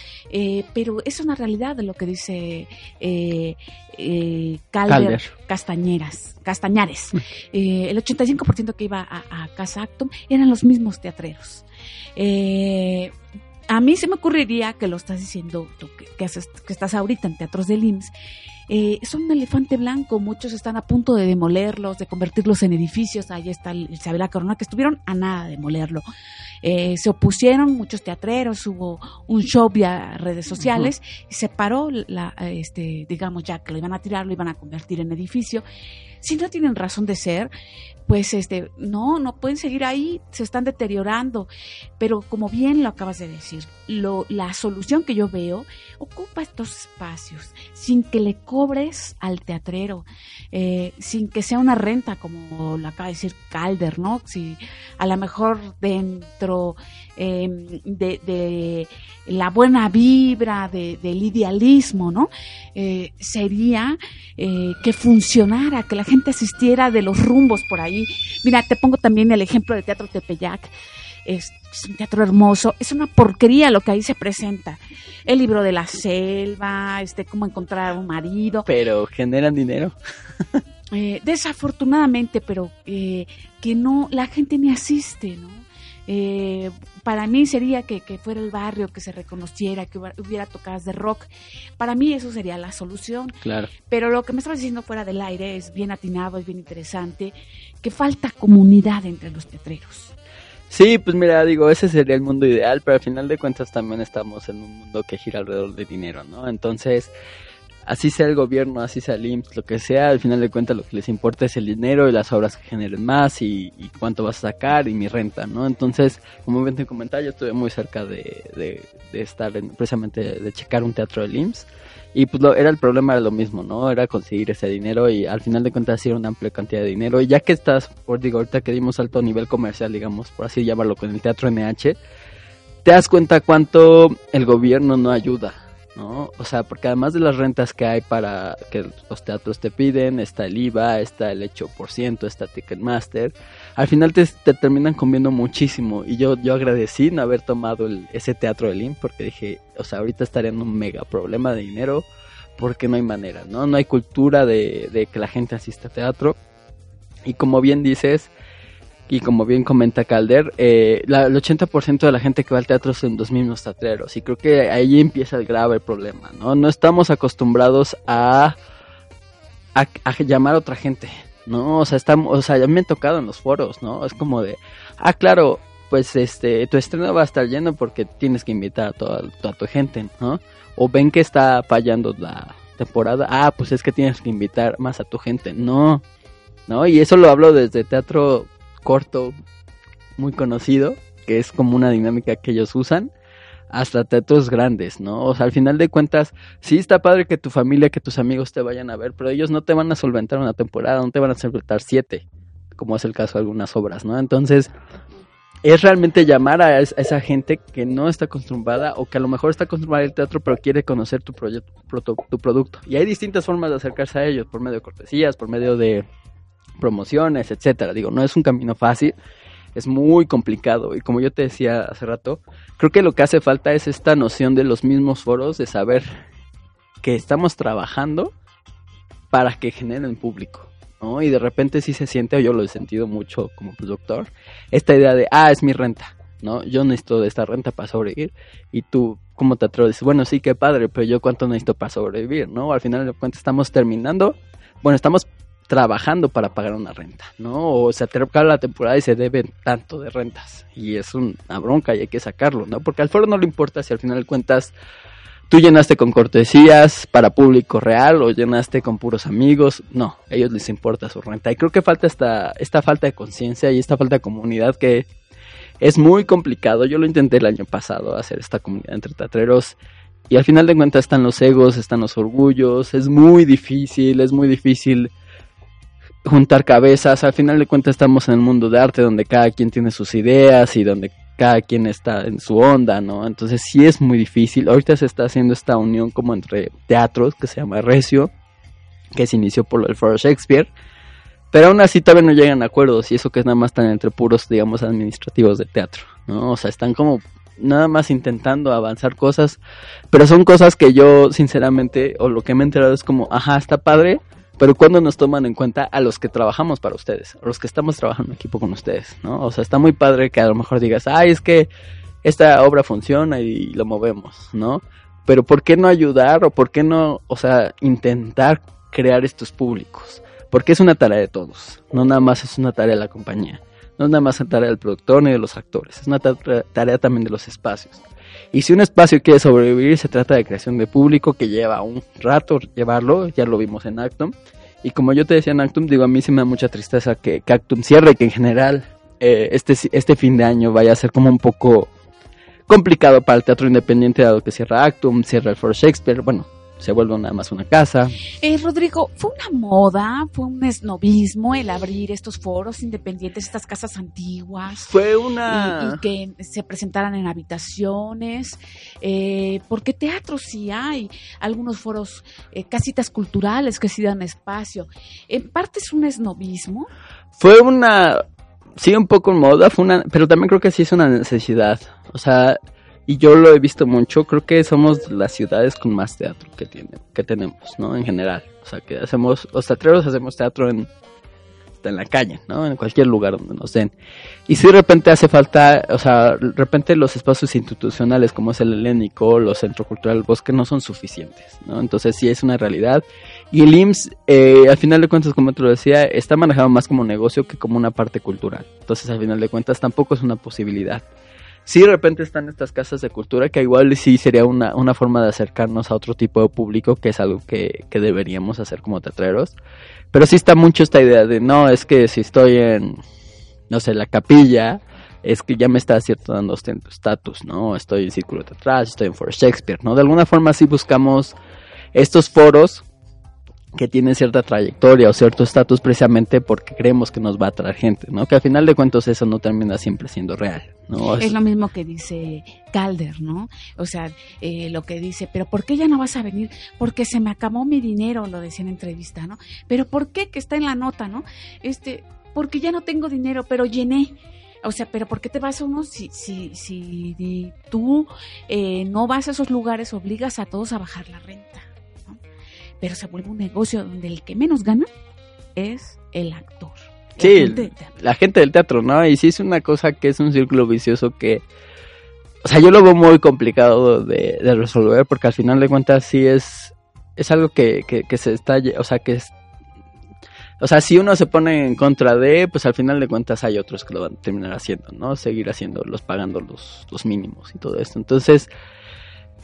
pero es una realidad de lo que dice Calder,
Calder.
Castañeras, Castañares. Eh, el 85% que iba a, a Casa Actum eran los mismos teatreros. Eh, a mí se me ocurriría que lo estás diciendo tú, que, que haces- que estás ahorita en teatros del IMSS. Eh, son un elefante blanco, muchos están a punto de demolerlos, de convertirlos en edificios. Ahí está el Isabel La Corona, que estuvieron a nada de demolerlo. Eh, se opusieron muchos teatreros, hubo un show vía redes sociales, y se paró, la, este, digamos, ya que lo iban a tirar, lo iban a convertir en edificio. Si no tienen razón de ser, pues este, no, no pueden seguir ahí, se están deteriorando. Pero como bien lo acabas de decir, lo, la solución que yo veo, ocupa estos espacios sin que le cobres al teatrero, eh, sin que sea una renta, como lo acaba de decir Calder, ¿no? Si a lo mejor dentro de, de la buena vibra, de- del idealismo, ¿no? Eh, sería eh, que funcionara, que la gente asistiera de los rumbos por ahí. Mira, te pongo también el ejemplo del Teatro Tepeyac. Es, es un teatro hermoso, es una porquería lo que ahí se presenta. El libro de la selva, este, cómo encontrar a un marido.
Pero generan dinero.
Eh, desafortunadamente, pero eh, que no, la gente ni asiste, ¿no? Eh, para mí sería que, que fuera el barrio, que se reconociera, que hubiera, hubiera tocadas de rock. Para mí eso sería la solución.
Claro.
Pero lo que me estabas diciendo fuera del aire es bien atinado, es bien interesante, que falta comunidad entre los teatreros.
Sí, pues mira, digo, ese sería el mundo ideal, pero al final de cuentas también estamos en un mundo que gira alrededor de dinero, ¿no? Entonces, así sea el gobierno, así sea el IMSS, lo que sea, al final de cuentas lo que les importa es el dinero y las obras que generen más y, cuánto vas a sacar y mi renta, ¿no? Entonces, como bien te comentaba, yo estuve muy cerca de, de, de estar en, precisamente de checar un teatro del IMSS y pues lo, era el problema era lo mismo, ¿no? Era conseguir ese dinero y al final de cuentas era una amplia cantidad de dinero. Y ya que estás, por digo, ahorita que dimos alto nivel comercial, digamos, por así llamarlo, con el teatro NH, te das cuenta cuánto el gobierno no ayuda, ¿no? O sea, porque además de las rentas que hay para que los teatros te piden, está el IVA, está el 8%, está Ticketmaster, al final te, te terminan comiendo muchísimo. Y yo, yo agradecí no haber tomado ese teatro del IMSS porque dije, o sea, ahorita estaría en un mega problema de dinero porque no hay manera, ¿no? No hay cultura de, de que la gente asista a teatro. Y como bien dices, y como bien comenta Calder, eh, el 80% de la gente que va al teatro son los mismos teatreros. Y creo que ahí empieza el grave problema, ¿no? No estamos acostumbrados a, a, a llamar a otra gente, ¿no? O sea, estamos, o sea, ya me han tocado en los foros, ¿no? Es como de, ah, claro, pues este, tu estreno va a estar lleno porque tienes que invitar a toda, toda tu gente, ¿no? O ven que está fallando la temporada, ah, pues es que tienes que invitar más a tu gente, no, ¿no? Y eso lo hablo desde teatro corto, muy conocido, que es como una dinámica que ellos usan, hasta teatros grandes, ¿no? O sea, al final de cuentas, sí está padre que tu familia, que tus amigos te vayan a ver, pero ellos no te van a solventar una temporada, no te van a solventar siete. como es el caso de algunas obras, ¿no? Entonces, es realmente llamar a, es- a esa gente que no está acostumbrada o que a lo mejor está acostumbrada al teatro pero quiere conocer tu, proyecto, tu producto. Y hay distintas formas de acercarse a ellos, por medio de cortesías, por medio de promociones, etcétera. Digo, no es un camino fácil, es muy complicado y como yo te decía hace rato, creo que lo que hace falta es esta noción de los mismos foros de saber que estamos trabajando para que generen público. ¿no? Y de repente sí se siente, yo lo he sentido mucho como productor, esta idea de, ah, es mi renta, ¿no? Yo necesito de esta renta para sobrevivir. Y tú, ¿cómo te atreves? Bueno, sí, qué padre, pero yo cuánto necesito para sobrevivir, ¿no? Al final de cuentas estamos terminando, bueno, estamos trabajando para pagar una renta, ¿no? O se acerca la temporada y se debe tanto de rentas. Y es una bronca y hay que sacarlo, ¿no? Porque al foro no le importa si al final de cuentas tú llenaste con cortesías para público real o llenaste con puros amigos. No, a ellos les importa su renta. Y creo que falta esta, esta falta de conciencia y esta falta de comunidad que es muy complicado. Yo lo intenté el año pasado, hacer esta comunidad entre teatreros. Y al final de cuentas están los egos, están los orgullos. Es muy difícil, es muy difícil juntar cabezas. Al final de cuentas estamos en el mundo de arte donde cada quien tiene sus ideas y donde cada quien está en su onda, ¿no? Entonces sí es muy difícil. Ahorita se está haciendo esta unión como entre teatros que se llama Recio, que se inició por el Foro Shakespeare. Pero aún así todavía no llegan a acuerdos y eso que es nada más están entre puros, digamos, administrativos de teatro, ¿no? O sea, están como nada más intentando avanzar cosas, pero son cosas que yo sinceramente, o lo que me he enterado es como, ajá, está padre, pero cuando nos toman en cuenta a los que trabajamos para ustedes, a los que estamos trabajando en equipo con ustedes, ¿no? O sea, está muy padre que a lo mejor digas, ay, es que esta obra funciona y lo movemos, ¿no? Pero ¿por qué no ayudar o por qué no, o sea, intentar crear estos públicos? Porque es una tarea de todos, no nada más es una tarea de la compañía, no es nada más una tarea del productor ni de los actores, es una ta- tarea también de los espacios. Y si un espacio quiere sobrevivir, se trata de creación de público que lleva un rato llevarlo, ya lo vimos en Actum. Y como yo te decía en Actum, digo, a mí sí me da mucha tristeza que, Actum cierre, que en general eh, este, este fin de año vaya a ser como un poco complicado para el teatro independiente, dado que cierra Actum, cierra el Foro Shakespeare, bueno, se vuelve nada más una casa.
Eh, Rodrigo, ¿fue una moda, fue un esnovismo el abrir estos foros independientes, estas casas antiguas?
Fue una...
Y, y que se presentaran en habitaciones, eh, porque teatro sí hay, algunos foros, eh, casitas culturales que sí dan espacio. En parte es un esnovismo.
Fue una... Sí, un poco en moda, fue una... Pero también creo que sí es una necesidad. O sea, y yo lo he visto mucho, creo que somos las ciudades con más teatro que, tiene, que tenemos, ¿no? En general. O sea, que hacemos, los teatreros hacemos teatro en, en la calle, ¿no? En cualquier lugar donde nos den. Y si de repente hace falta, o sea, de repente los espacios institucionales como es el helénico, los centro cultural, bosque, no son suficientes, ¿no? Entonces sí es una realidad. Y el IMSS, eh, al final de cuentas, como te lo decía, está manejado más como negocio que como una parte cultural. Entonces, al final de cuentas, tampoco es una posibilidad sí de repente están estas casas de cultura que igual sí sería una, una forma de acercarnos a otro tipo de público que es algo que, que deberíamos hacer como teatreros. Pero sí está mucho esta idea de no es que si estoy en no sé la capilla es que ya me está cierto dando estatus no estoy en círculo teatral estoy en for Shakespeare no de alguna forma sí buscamos estos foros que tienen cierta trayectoria o cierto estatus precisamente porque creemos que nos va a atraer gente, ¿no? Que al final de cuentas eso no termina siempre siendo real, ¿no?
Es lo mismo que dice Calder, ¿no? O sea, eh, lo que dice, pero ¿por qué ya no vas a venir? Porque se me acabó mi dinero, lo decía en entrevista, ¿no? Pero ¿por qué? Que está en la nota, ¿no? Este, porque ya no tengo dinero, pero llené. O sea, pero ¿por qué te vas a uno si, si, si tú eh, no vas a esos lugares, obligas a todos a bajar la renta? Pero se vuelve un negocio donde el que menos gana es el actor.
El sí, gente la gente del teatro, ¿no? Y sí es una cosa que es un círculo vicioso que, o sea, yo lo veo muy complicado de, de resolver porque al final de cuentas sí es, es algo que, que, que se está, o sea, que es, o sea, si uno se pone en contra de, pues al final de cuentas hay otros que lo van a terminar haciendo, ¿no? Seguir haciéndolos, pagando los, los mínimos y todo esto. Entonces,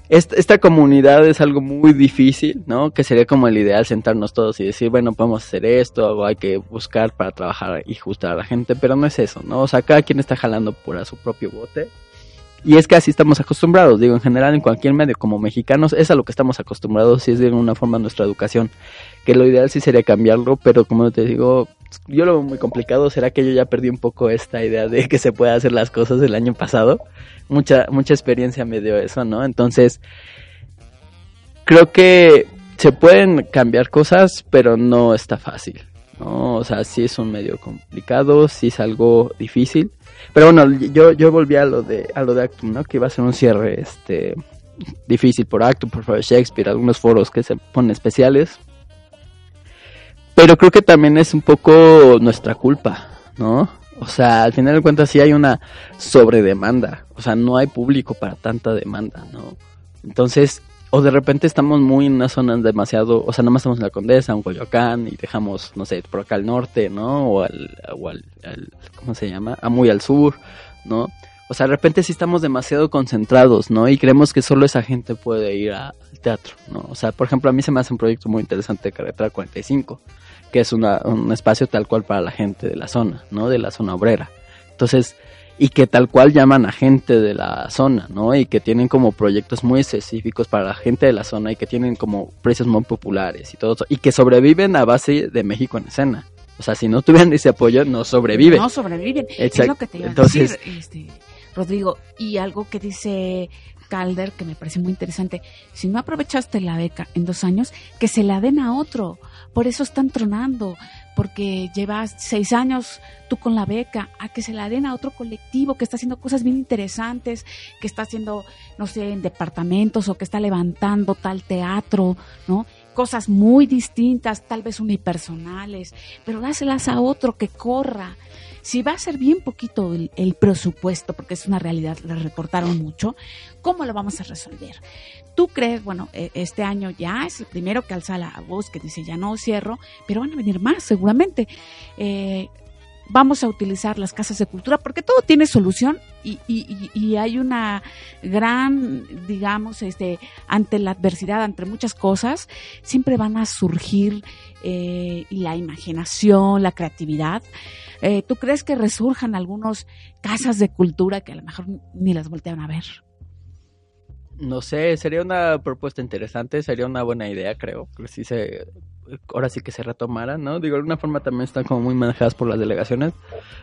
esta, esta, comunidad es algo muy difícil, ¿no? Que sería como el ideal sentarnos todos y decir, bueno, podemos hacer esto, o hay que buscar para trabajar y ajustar a la gente, pero no es eso, ¿no? O sea, cada quien está jalando por a su propio bote. Y es que así estamos acostumbrados, digo, en general en cualquier medio como mexicanos es a lo que estamos acostumbrados y es de una forma nuestra educación, que lo ideal sí sería cambiarlo, pero como te digo, yo lo veo muy complicado, será que yo ya perdí un poco esta idea de que se puede hacer las cosas el año pasado, mucha mucha experiencia me dio eso, ¿no? Entonces, creo que se pueden cambiar cosas, pero no está fácil. ¿no? O sea, sí es un medio complicado, sí es algo difícil. Pero bueno, yo, yo volví a lo de a lo de Actum, ¿no? Que iba a ser un cierre este difícil por Actum, por Shakespeare, algunos foros que se ponen especiales. Pero creo que también es un poco nuestra culpa, ¿no? O sea, al final de cuentas sí hay una sobredemanda. O sea, no hay público para tanta demanda, ¿no? Entonces, o de repente estamos muy en una zona demasiado, o sea, nada más estamos en la Condesa, en Coyoacán, y dejamos, no sé, por acá al norte, ¿no? O al, o al, ¿cómo se llama? A muy al sur, ¿no? O sea, de repente sí estamos demasiado concentrados, ¿no? Y creemos que solo esa gente puede ir al teatro, ¿no? O sea, por ejemplo, a mí se me hace un proyecto muy interesante de Carretera 45, que es una, un espacio tal cual para la gente de la zona, ¿no? De la zona obrera. Entonces, y que tal cual llaman a gente de la zona, ¿no? Y que tienen como proyectos muy específicos para la gente de la zona y que tienen como precios muy populares y todo eso, y que sobreviven a base de México en escena. O sea, si no tuvieran ese apoyo, no sobreviven.
No sobreviven.
Exacto.
Es lo que te iba a
Entonces,
decir, este, Rodrigo. Y algo que dice Calder, que me parece muy interesante. Si no aprovechaste la beca en dos años, que se la den a otro. Por eso están tronando. Porque llevas seis años tú con la beca, a que se la den a otro colectivo que está haciendo cosas bien interesantes, que está haciendo, no sé, en departamentos o que está levantando tal teatro, ¿no? Cosas muy distintas, tal vez unipersonales, pero dáselas a otro que corra. Si va a ser bien poquito el, presupuesto, porque es una realidad, le recortaron mucho, ¿cómo lo vamos a resolver? ¿Tú crees, bueno, eh, este año ya es el primero que alza la voz, que dice ya no cierro, pero van a venir más seguramente? Eh, vamos a utilizar las casas de cultura porque todo tiene solución y, y, y, hay una gran, digamos, este, ante la adversidad, ante muchas cosas, siempre van a surgir eh, la imaginación, la creatividad. Eh, ¿Tú crees que resurjan algunos casas de cultura que a lo mejor ni las voltean a ver?
No sé, sería una propuesta interesante, sería una buena idea, creo. Que sí se, ahora sí que se retomara, ¿no? Digo, de alguna forma también están como muy manejadas por las delegaciones,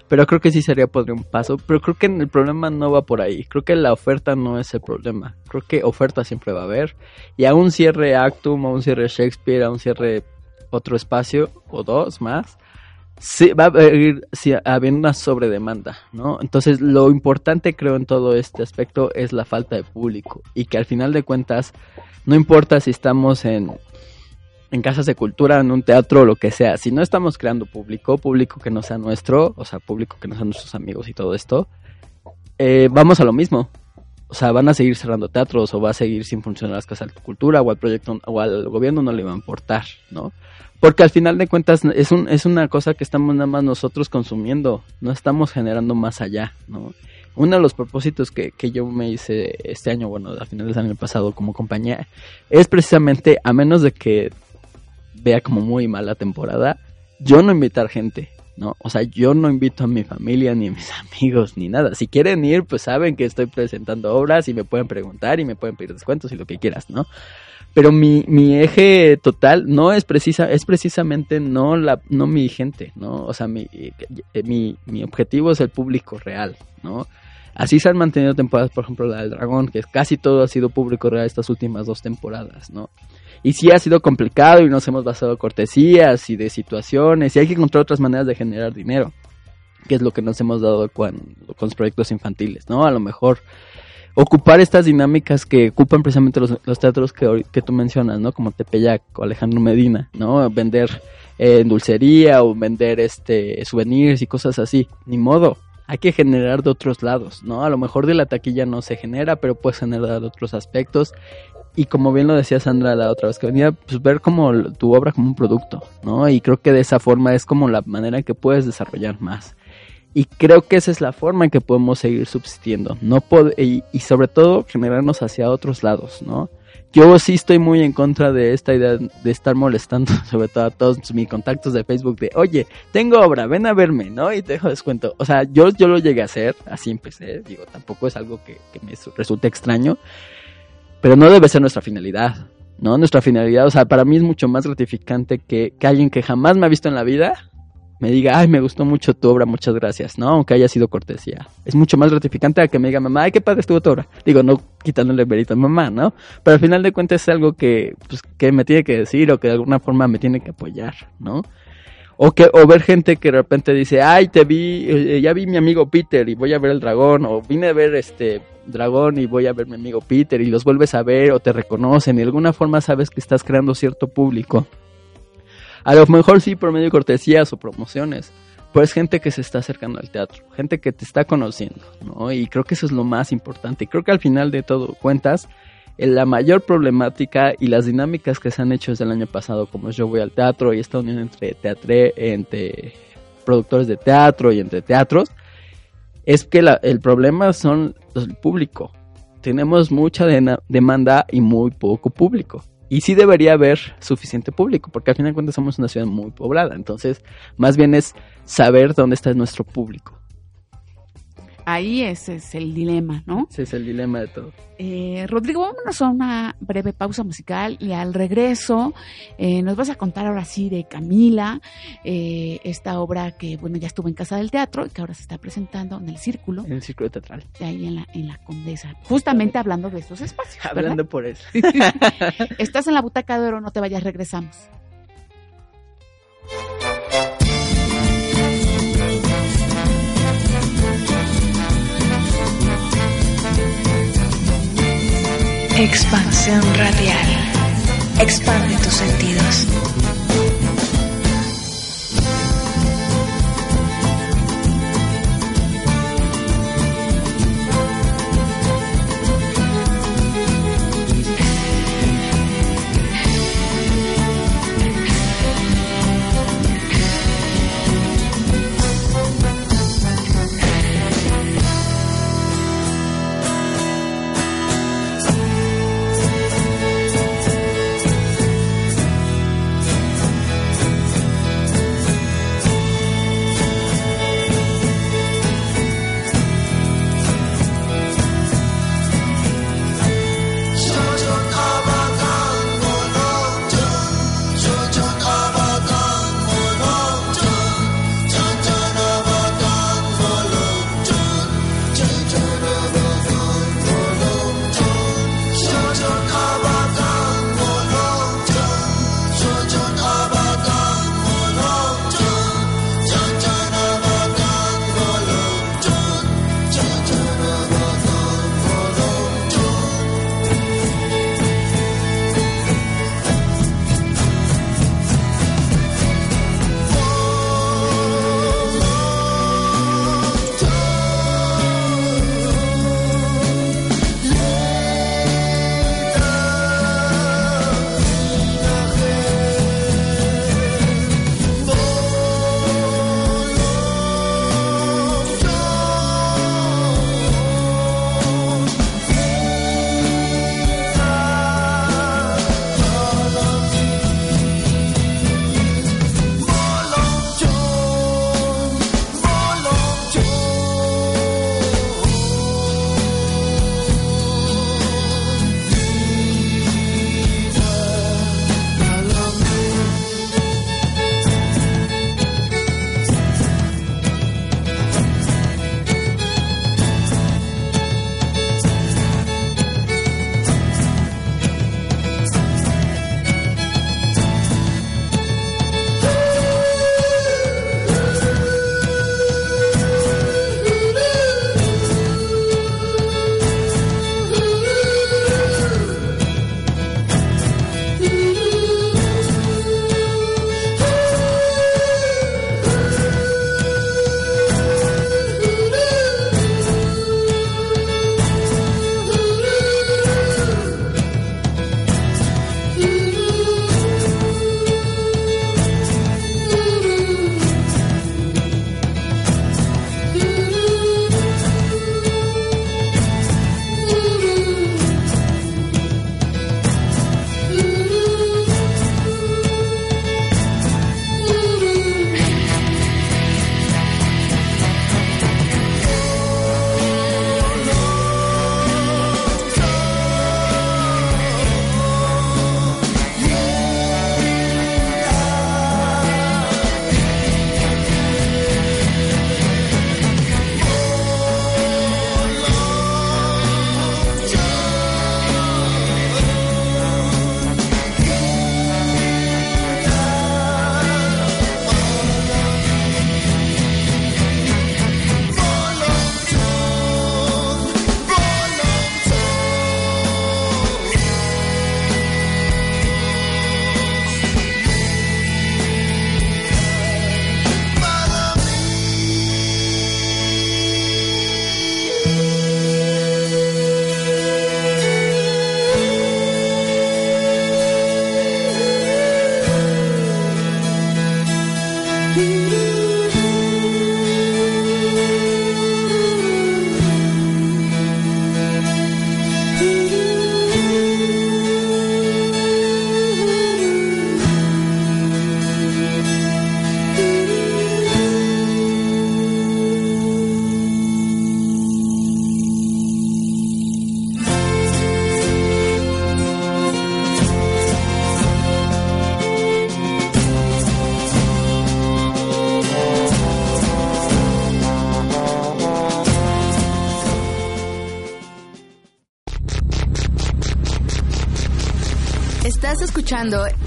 pero creo que sí sería podría un paso. Pero creo que el problema no va por ahí. Creo que la oferta no es el problema. Creo que oferta siempre va a haber. Y a un cierre Actum, a un cierre Shakespeare, a un cierre otro espacio o dos más, sí, va a ir sí, habiendo una sobredemanda, ¿no? Entonces, lo importante creo en todo este aspecto es la falta de público y que al final de cuentas, no importa si estamos en, en casas de cultura, en un teatro lo que sea, si no estamos creando público, público que no sea nuestro, o sea, público que no sean nuestros amigos y todo esto, eh, vamos a lo mismo. O sea, van a seguir cerrando teatros o va a seguir sin funcionar las casas de cultura o al proyecto o al gobierno no le va a importar, ¿no? Porque al final de cuentas es, un, es una cosa que estamos nada más nosotros consumiendo, no estamos generando más allá, ¿no? Uno de los propósitos que, que yo me hice este año, bueno, a finales del año pasado como compañía, es precisamente, a menos de que vea como muy mala temporada, yo no invitar gente, ¿no? O sea, yo no invito a mi familia ni a mis amigos ni nada. Si quieren ir, pues saben que estoy presentando obras y me pueden preguntar y me pueden pedir descuentos y lo que quieras, ¿no? Pero mi, mi eje total no es precisa, es precisamente no la, no mi gente, ¿no? O sea, mi, eh, mi, mi objetivo es el público real, ¿no? Así se han mantenido temporadas, por ejemplo, la del Dragón, que casi todo ha sido público real estas últimas dos temporadas, ¿no? Y sí ha sido complicado y nos hemos basado cortesías y de situaciones y hay que encontrar otras maneras de generar dinero, que es lo que nos hemos dado con, con los proyectos infantiles, ¿no? A lo mejor ocupar estas dinámicas que ocupan precisamente los, los teatros que, que, tú mencionas, ¿no? Como Tepeyac o Alejandro Medina, ¿no? Vender eh, dulcería o vender este souvenirs y cosas así. Ni modo. Hay que generar de otros lados, ¿no? A lo mejor de la taquilla no se genera, pero puedes generar de otros aspectos. Y como bien lo decía Sandra la otra vez que venía, pues ver como tu obra como un producto, ¿no? Y creo que de esa forma es como la manera en que puedes desarrollar más. Y creo que esa es la forma en que podemos seguir subsistiendo. No y, y, sobre todo generarnos hacia otros lados, ¿no? yo sí estoy muy en contra de esta idea de estar molestando, sobre todo a todos mis contactos de Facebook, de, oye, tengo obra, ven a verme, ¿no? Y te dejo descuento. O sea, yo, yo lo llegué a hacer, así empecé, digo, tampoco es algo que, que me resulte extraño, pero no debe ser nuestra finalidad, ¿no? Nuestra finalidad, o sea, para mí es mucho más gratificante que, que alguien que jamás me ha visto en la vida me diga, ay, me gustó mucho tu obra, muchas gracias, ¿no? Aunque haya sido cortesía. Es mucho más gratificante que me diga mamá, ay, qué padre estuvo tu obra. Digo, no quitándole mérito a mamá, ¿no? Pero al final de cuentas es algo que, pues, que me tiene que decir o que de alguna forma me tiene que apoyar, ¿no? O, que, o ver gente que de repente dice, ay, te vi, eh, ya vi mi amigo Peter y voy a ver el dragón, o vine a ver este dragón y voy a ver mi amigo Peter y los vuelves a ver o te reconocen y de alguna forma sabes que estás creando cierto público. A lo mejor sí por medio de cortesías o promociones, pero es gente que se está acercando al teatro, gente que te está conociendo, ¿no? Y creo que eso es lo más importante. Creo que al final de todo cuentas, la mayor problemática y las dinámicas que se han hecho desde el año pasado, como yo voy al teatro y esta unión entre teatre, entre productores de teatro y entre teatros, es que el problema son el público. Tenemos mucha demanda y muy poco público. Y sí debería haber suficiente público, porque al final de cuentas somos una ciudad muy poblada. Entonces, más bien es saber dónde está nuestro público.
Ahí ese es el dilema, ¿no?
Ese es el dilema de todo.
Eh, Rodrigo, vámonos a una breve pausa musical y al regreso eh, nos vas a contar ahora sí de Camila, eh, esta obra que, bueno, ya estuvo en Casa del Teatro y que ahora se está presentando en el Círculo.
En el Círculo Teatral.
ahí en la, en la Condesa. Justamente hablando de estos espacios.
Hablando por eso.
Estás en la butaca de oro, no te vayas, regresamos.
Expansión radial. Expande tus sentidos.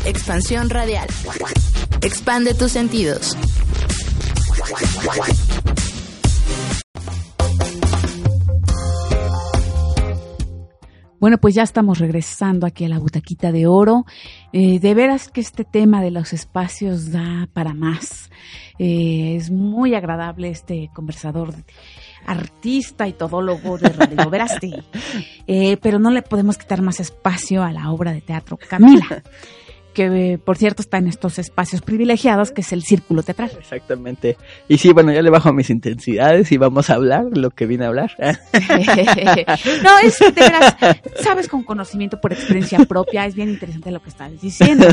Expansión Radial. Expande tus sentidos.
Bueno, pues ya estamos regresando aquí a la butaquita de oro. Eh, de veras que este tema de los espacios da para más. Eh, es muy agradable este conversador artista y todólogo de Radio Verasti. Eh, pero no le podemos quitar más espacio a la obra de teatro Camila que por cierto está en estos espacios privilegiados, que es el círculo teatral.
Exactamente. Y sí, bueno, ya le bajo mis intensidades y vamos a hablar lo que vine a hablar.
no, es de veras, sabes con conocimiento por experiencia propia, es bien interesante lo que estás diciendo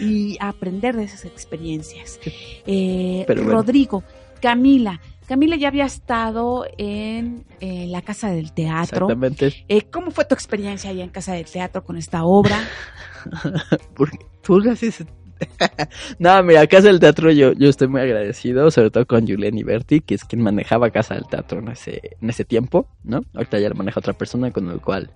y aprender de esas experiencias. Eh, Rodrigo, Camila, Camila ya había estado en, la Casa del Teatro.
Exactamente.
Eh, ¿Cómo fue tu experiencia allá en Casa del Teatro con esta obra?
Porque no, mira, Casa del Teatro yo, yo estoy muy agradecido, sobre todo con Julián Berti, que es quien manejaba Casa del Teatro en ese, en ese tiempo, ¿no? Ahorita ya lo maneja otra persona con el cual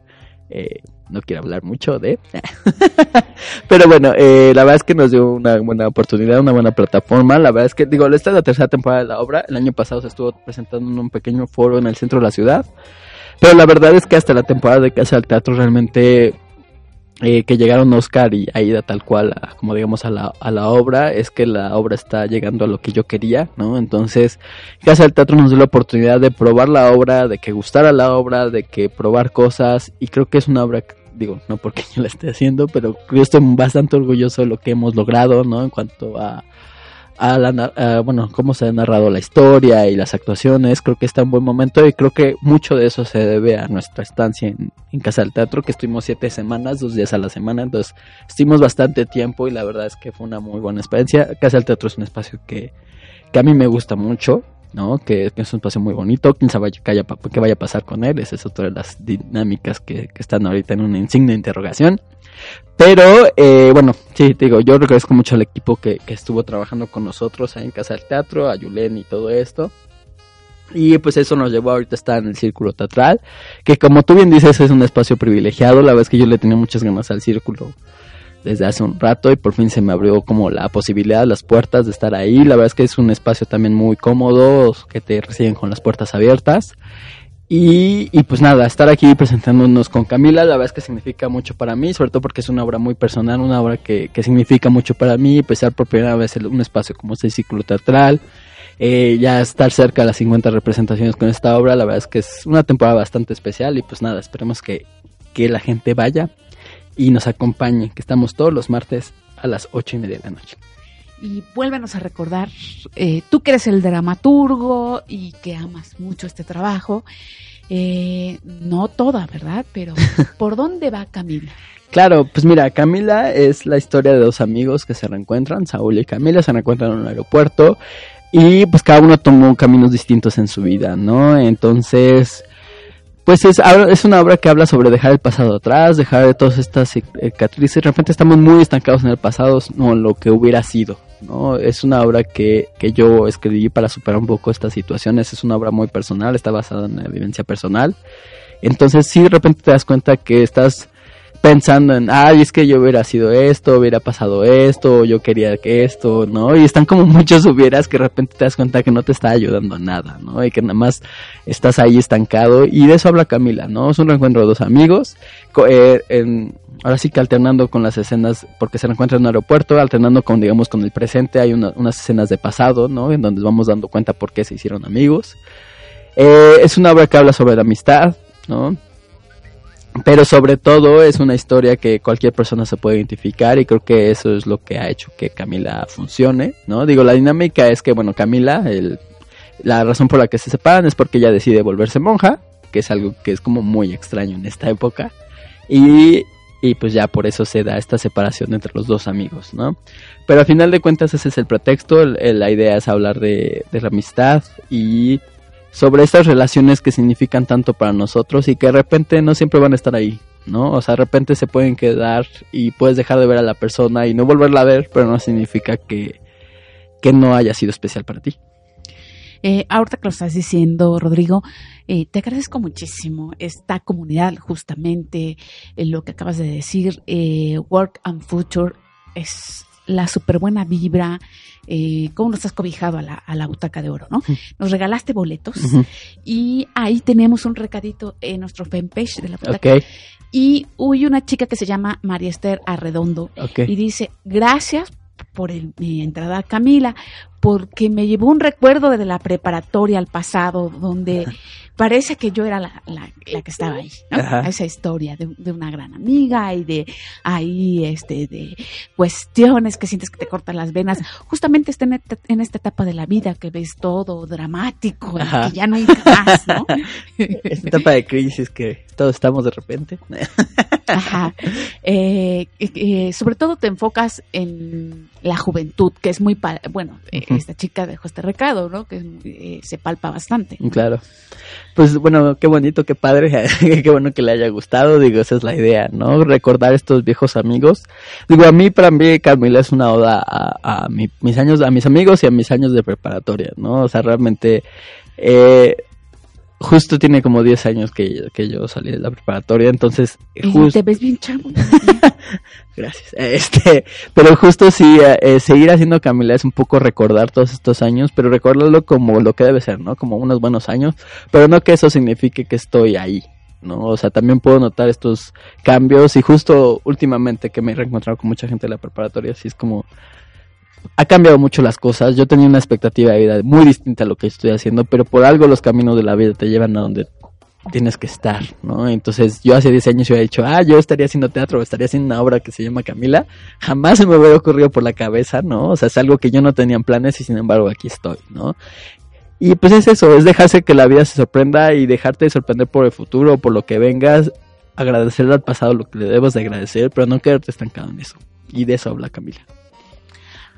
eh, no quiero hablar mucho de... Pero bueno, eh, la verdad es que nos dio una buena oportunidad, una buena plataforma. La verdad es que, digo, esta es la tercera temporada de la obra. El año pasado se estuvo presentando en un pequeño foro en el centro de la ciudad. Pero la verdad es que hasta la temporada de Casa del Teatro realmente eh, que llegaron Oscar y Aida tal cual, como digamos a la, a la obra, es que la obra está llegando a lo que yo quería, ¿no? Entonces, Casa del Teatro nos dio la oportunidad de probar la obra, de que gustara la obra, de que probar cosas, y creo que es una obra, digo, no porque yo la esté haciendo, pero yo estoy bastante orgulloso de lo que hemos logrado, ¿no? En cuanto a a la, bueno, cómo se ha narrado la historia y las actuaciones, creo que está en buen momento y creo que mucho de eso se debe a nuestra estancia en, Casa del Teatro, que estuvimos siete semanas, dos días a la semana, entonces estuvimos bastante tiempo y la verdad es que fue una muy buena experiencia. Casa del Teatro es un espacio que, que a mí me gusta mucho, ¿no? Que, es un espacio muy bonito, quién sabe qué, vaya a pasar con él, esa es otra de las dinámicas que, que están ahorita en una insignia interrogación. Pero, eh, bueno, sí, digo, yo agradezco mucho al equipo que, estuvo trabajando con nosotros ahí en Casa del Teatro, a Yulen y todo esto. Y pues eso nos llevó ahorita a estar en el círculo teatral, que como tú bien dices es un espacio privilegiado, la verdad es que yo le tenía muchas ganas al círculo desde hace un rato y por fin se me abrió como la posibilidad, las puertas de estar ahí, la verdad es que es un espacio también muy cómodo, que te reciben con las puertas abiertas. Y, pues nada, estar aquí presentándonos con Camila, la verdad es que significa mucho para mí, sobre todo porque es una obra muy personal, una obra que, significa mucho para mí, empezar por primera vez un espacio como este ciclo teatral, eh, ya estar cerca de las 50 representaciones con esta obra, la verdad es que es una temporada bastante especial y pues nada, esperemos que, que la gente vaya y nos acompañe, que estamos todos los martes a las 8 y media de la noche
y vuélvenos a recordar, eh, tú que eres el dramaturgo y que amas mucho este trabajo, eh, no toda, ¿verdad? Pero ¿por dónde va Camila?
Claro, pues mira, Camila es la historia de dos amigos que se reencuentran, Saúl y Camila se reencuentran en un aeropuerto y pues cada uno tomó caminos distintos en su vida, ¿no? Entonces, pues es, es una obra que habla sobre dejar el pasado atrás, dejar de todas estas cicatrices. De repente estamos muy estancados en el pasado, no lo que hubiera sido. ¿no? Es una obra que, que yo escribí para superar un poco estas situaciones. Es una obra muy personal, está basada en la vivencia personal. Entonces, si de repente te das cuenta que estás pensando en, ay, es que yo hubiera sido esto, hubiera pasado esto, yo quería que esto, ¿no? Y están como muchos hubieras que de repente te das cuenta que no te está ayudando a nada, ¿no? Y que nada más estás ahí estancado. Y de eso habla Camila, ¿no? Es un reencuentro de dos amigos, eh, ahora sí que alternando con las escenas, porque se reencuentran en un aeropuerto, alternando con, digamos, con el presente, hay unas escenas de pasado, ¿no? En donde vamos dando cuenta por qué se hicieron amigos. Eh, es una obra que habla sobre la amistad, ¿no? Pero sobre todo es una historia que cualquier persona se puede identificar y creo que eso es lo que ha hecho que Camila funcione, ¿no? Digo, la dinámica es que, bueno, Camila, el, la razón por la que se separan es porque ella decide volverse monja, que es algo que es como muy extraño en esta época, y, y pues ya por eso se da esta separación entre los dos amigos, ¿no? Pero al final de cuentas ese es el pretexto, la idea es hablar de, de la amistad y sobre estas relaciones que significan tanto para nosotros y que de repente no siempre van a estar ahí, ¿no? O sea, de repente se pueden quedar y puedes dejar de ver a la persona y no volverla a ver, pero no significa que, que no haya sido especial para ti.
Eh, ahorita que lo estás diciendo, Rodrigo, eh, te agradezco muchísimo esta comunidad, justamente eh, lo que acabas de decir, eh, Work and Future es la súper buena vibra, eh, cómo nos has cobijado a la, a la butaca de oro, ¿no? Nos regalaste boletos y ahí tenemos un recadito en nuestro fanpage de la butaca.
Ok.
Y hubo una chica que se llama María Esther Arredondo y dice, gracias por el- mi entrada Camila, porque me llevó un recuerdo de la preparatoria al pasado, donde parece que yo era la, la- la que estaba ahí, ¿no? Esa historia de, de una gran amiga y de ahí, este, de cuestiones que sientes que te cortan las venas. Justamente está en, esta- en esta etapa de la vida que ves todo dramático, y
Ajá.
que ya nunca más, ¿no?
Esta etapa de crisis que todos estamos de repente.
Ajá. Eh, eh, sobre todo te enfocas en la juventud, que es muy, bueno, eh, esta chica dejó este recado, ¿no? Que eh, se palpa bastante.
Claro. Pues bueno, qué bonito, qué padre, qué bueno que le haya gustado, digo, esa es la idea, ¿no? Recordar estos viejos amigos. Digo, a mí, para mí, Camila es una oda a, a mi- mis años, a mis amigos y a mis años de preparatoria, ¿no? O sea, realmente, eh, justo tiene como 10 años que, que yo salí de la preparatoria, entonces,
Y
justo...
te ves bien chavo.
Gracias. Este, pero justo sí, eh, eh, seguir haciendo Camila es un poco recordar todos estos años, pero recordarlo como lo que debe ser, ¿no? Como unos buenos años, pero no que eso signifique que estoy ahí, ¿no? O sea, también puedo notar estos cambios y justo últimamente que me he reencontrado con mucha gente de la preparatoria, así es como ha cambiado mucho las cosas. Yo tenía una expectativa de vida muy distinta a lo que estoy haciendo, pero por algo los caminos de la vida te llevan a donde tienes que estar, ¿no? Entonces yo hace 10 años yo había dicho, ah, yo estaría haciendo teatro, estaría haciendo una obra que se llama Camila. Jamás se me hubiera ocurrido por la cabeza, ¿no? O sea, es algo que yo no tenía en planes y sin embargo aquí estoy, ¿no? Y pues es eso, es dejarse que la vida se sorprenda y dejarte de sorprender por el futuro, por lo que vengas, agradecerle al pasado lo que le debes de agradecer, pero no quedarte estancado en eso. Y de eso habla Camila.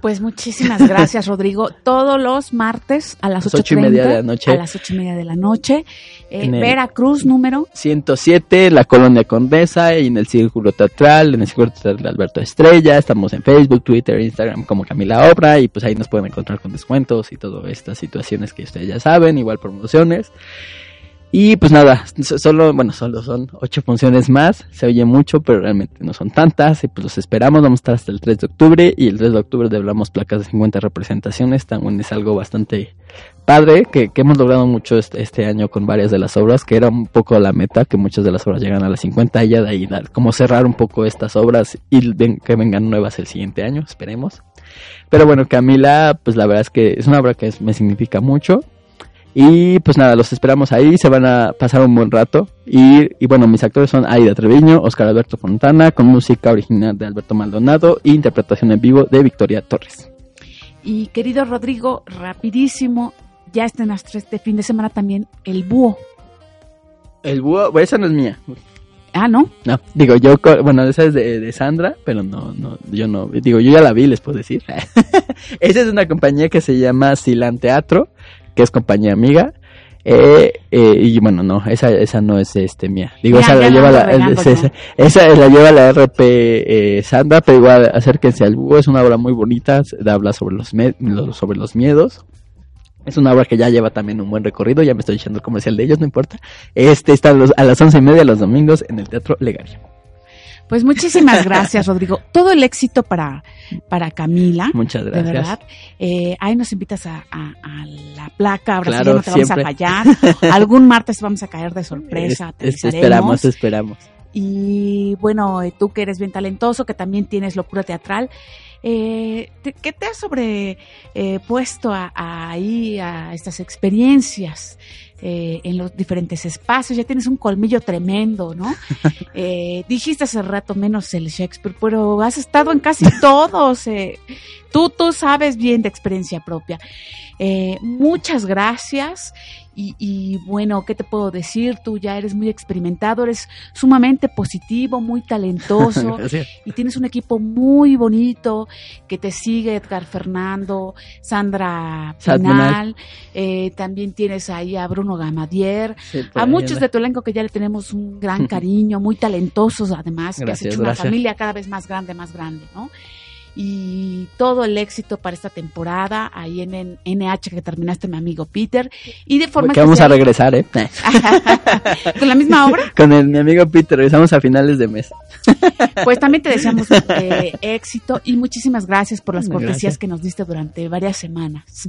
Pues muchísimas gracias, Rodrigo. Todos los martes a las
Las
ocho
ocho y media de la noche.
A las ocho y media de la noche. Eh, Veracruz, número.
107, la Colonia Condesa, y en el Círculo Teatral, en el Círculo Teatral de Alberto Estrella. Estamos en Facebook, Twitter, Instagram como Camila Obra, y pues ahí nos pueden encontrar con descuentos y todas estas situaciones que ustedes ya saben, igual promociones. Y pues nada, so- solo, bueno, solo son ocho funciones más, se oye mucho, pero realmente no son tantas, y pues los esperamos, vamos a estar hasta el 3 de octubre, y el 3 de octubre develamos placas de 50 representaciones, también es algo bastante padre, que, que hemos logrado mucho este, este año con varias de las obras, que era un poco la meta, que muchas de las obras llegan a las 50, y ya de ahí como cerrar un poco estas obras, y ven- que vengan nuevas el siguiente año, esperemos. Pero bueno, Camila, pues la verdad es que es una obra que me significa mucho. Y pues nada, los esperamos ahí, se van a pasar un buen rato. Y, y bueno, mis actores son Aida Treviño, Oscar Alberto Fontana, con música original de Alberto Maldonado e interpretación en vivo de Victoria Torres.
Y querido Rodrigo, rapidísimo, ya estrenaste este fin de semana también El Búho.
El búho, bueno, esa no es mía.
Ah, ¿no?
No, digo, yo, bueno, esa es de, de Sandra, pero no, no, yo no, digo, yo ya la vi, les puedo decir. esa es una compañía que se llama Silan Teatro, que es compañía amiga. Eh, eh, y bueno, no, esa, esa no es este mía. Digo,
Ya,
esa la lleva la, esa, la lleva la RP eh, Sandra, pero igual acérquense al búho, es una obra muy bonita, habla sobre los, me- los- sobre los miedos. Es una obra que ya lleva también un buen recorrido, ya me estoy echando el comercial de ellos, no importa. Este está a, los- a las once y media los domingos en el Teatro Legal.
Pues muchísimas gracias, Rodrigo. Todo el éxito para, para Camila.
Muchas
De
gracias.
verdad. Eh, ahí nos invitas a, a- a la placa. Ahora
Claro,
no te vamos a fallar. Algún martes vamos a caer de sorpresa. te
Es- es- esperamos, esperamos.
Y bueno, eh, tú que eres bien talentoso, que también tienes locura teatral, eh, ¿qué te has sobre eh, a, ahí a estas experiencias eh, en los diferentes espacios? Ya tienes un colmillo tremendo, ¿no? Eh, dijiste hace rato menos el Shakespeare, pero has estado en casi todos. eh. Tú, tú sabes bien de experiencia propia. Eh, muchas gracias. Y, y bueno, ¿qué te puedo decir? Tú ya eres muy experimentado, eres sumamente positivo, muy talentoso y tienes un equipo muy bonito que te sigue, Edgar Fernando, Sandra Pinal, eh, también tienes ahí a Bruno Gamadier,
Sí,
a muchos de tu elenco que ya le tenemos un gran cariño, muy talentosos además, que has hecho una
gracias.
familia cada vez más grande, más grande, ¿no? Y todo el éxito para esta temporada ahí en, NH que terminaste mi amigo Peter y de forma
que vamos a regresar, ¿eh?
con la misma obra
Con el, mi amigo Peter, regresamos a finales de mes.
pues también te deseamos eh, éxito y muchísimas gracias por las
Gracias.
cortesías que nos diste durante varias semanas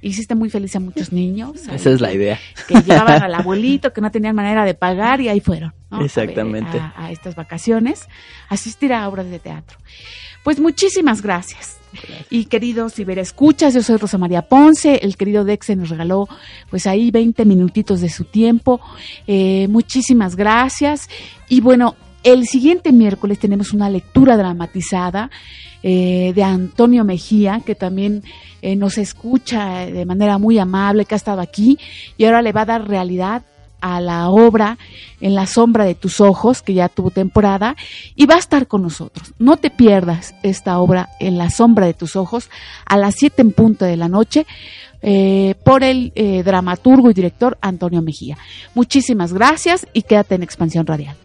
hiciste muy feliz a muchos niños
Esa es la idea.
que llevaban al abuelito que no tenían manera de pagar y ahí fueron ¿no? A ver,
Exactamente.
a, a estas vacaciones asistir a obras de teatro pues muchísimas gracias. Y queridos ciberescuchas, yo soy Rosa María Ponce, el querido Dexe nos regaló pues ahí 20 minutitos de su tiempo, Eh, muchísimas gracias. Y bueno, el siguiente miércoles tenemos una lectura dramatizada eh, de Antonio Mejía, que también eh, nos escucha de manera muy amable, que ha estado aquí y ahora le va a dar realidad a la obra En la sombra de tus ojos, que ya tuvo temporada, y va a estar con nosotros. No te pierdas esta obra En la sombra de tus ojos a las 7 en punto de la noche eh, por el eh, dramaturgo y director Antonio Mejía. Muchísimas gracias y quédate en Expansión Radial.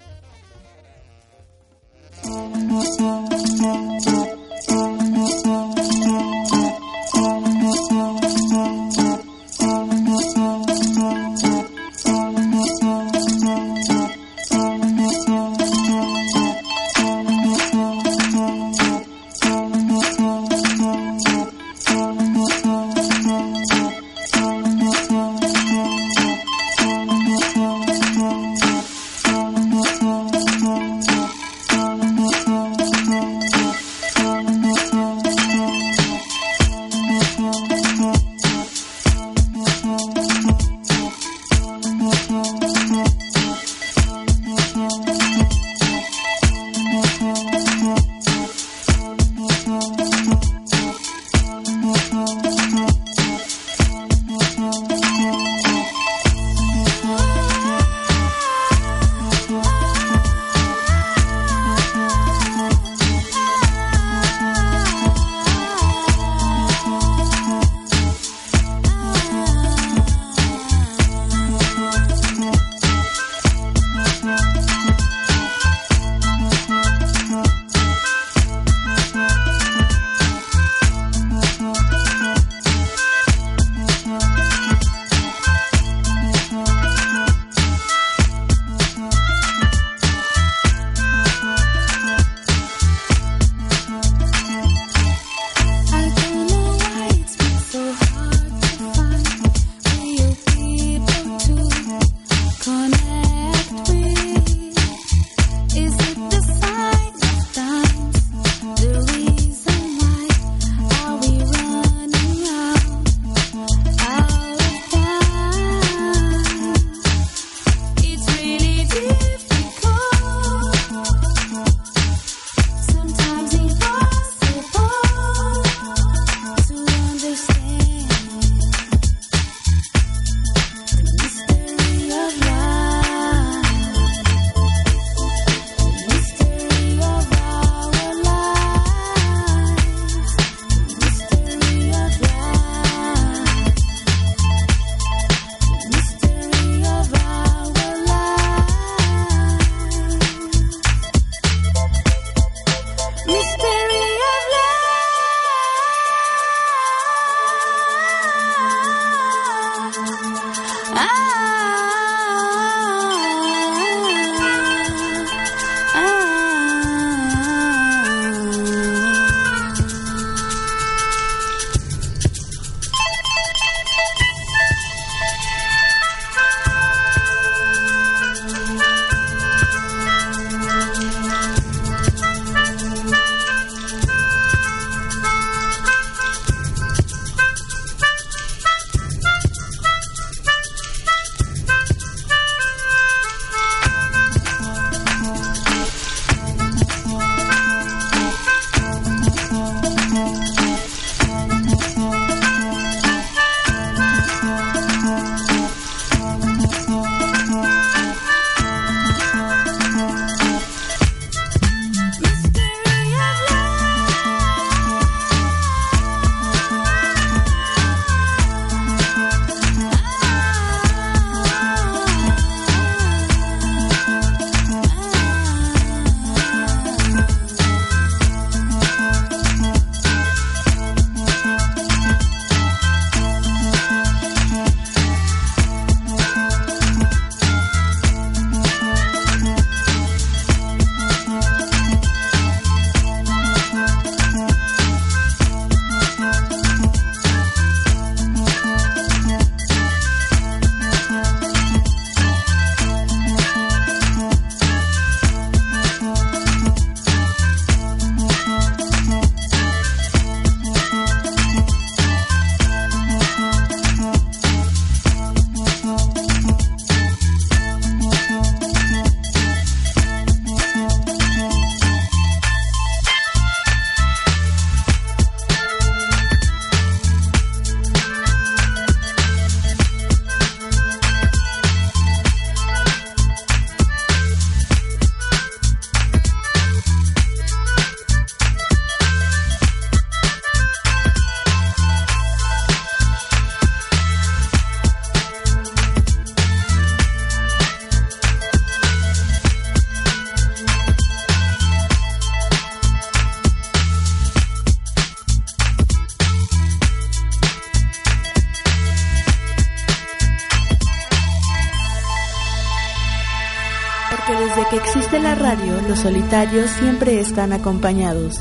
Solitarios siempre están acompañados.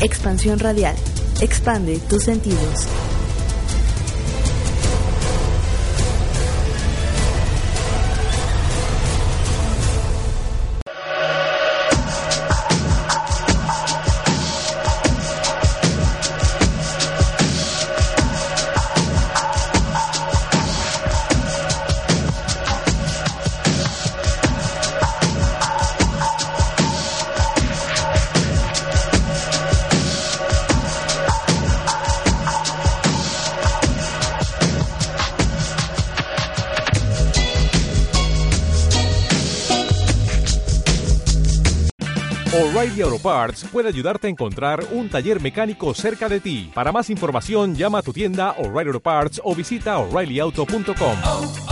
Expansión radial. Expande tus sentidos.
Parts puede ayudarte a encontrar un taller mecánico cerca de ti. Para más información, llama a tu tienda O'Reilly Auto Parts o visita oreillyauto.com.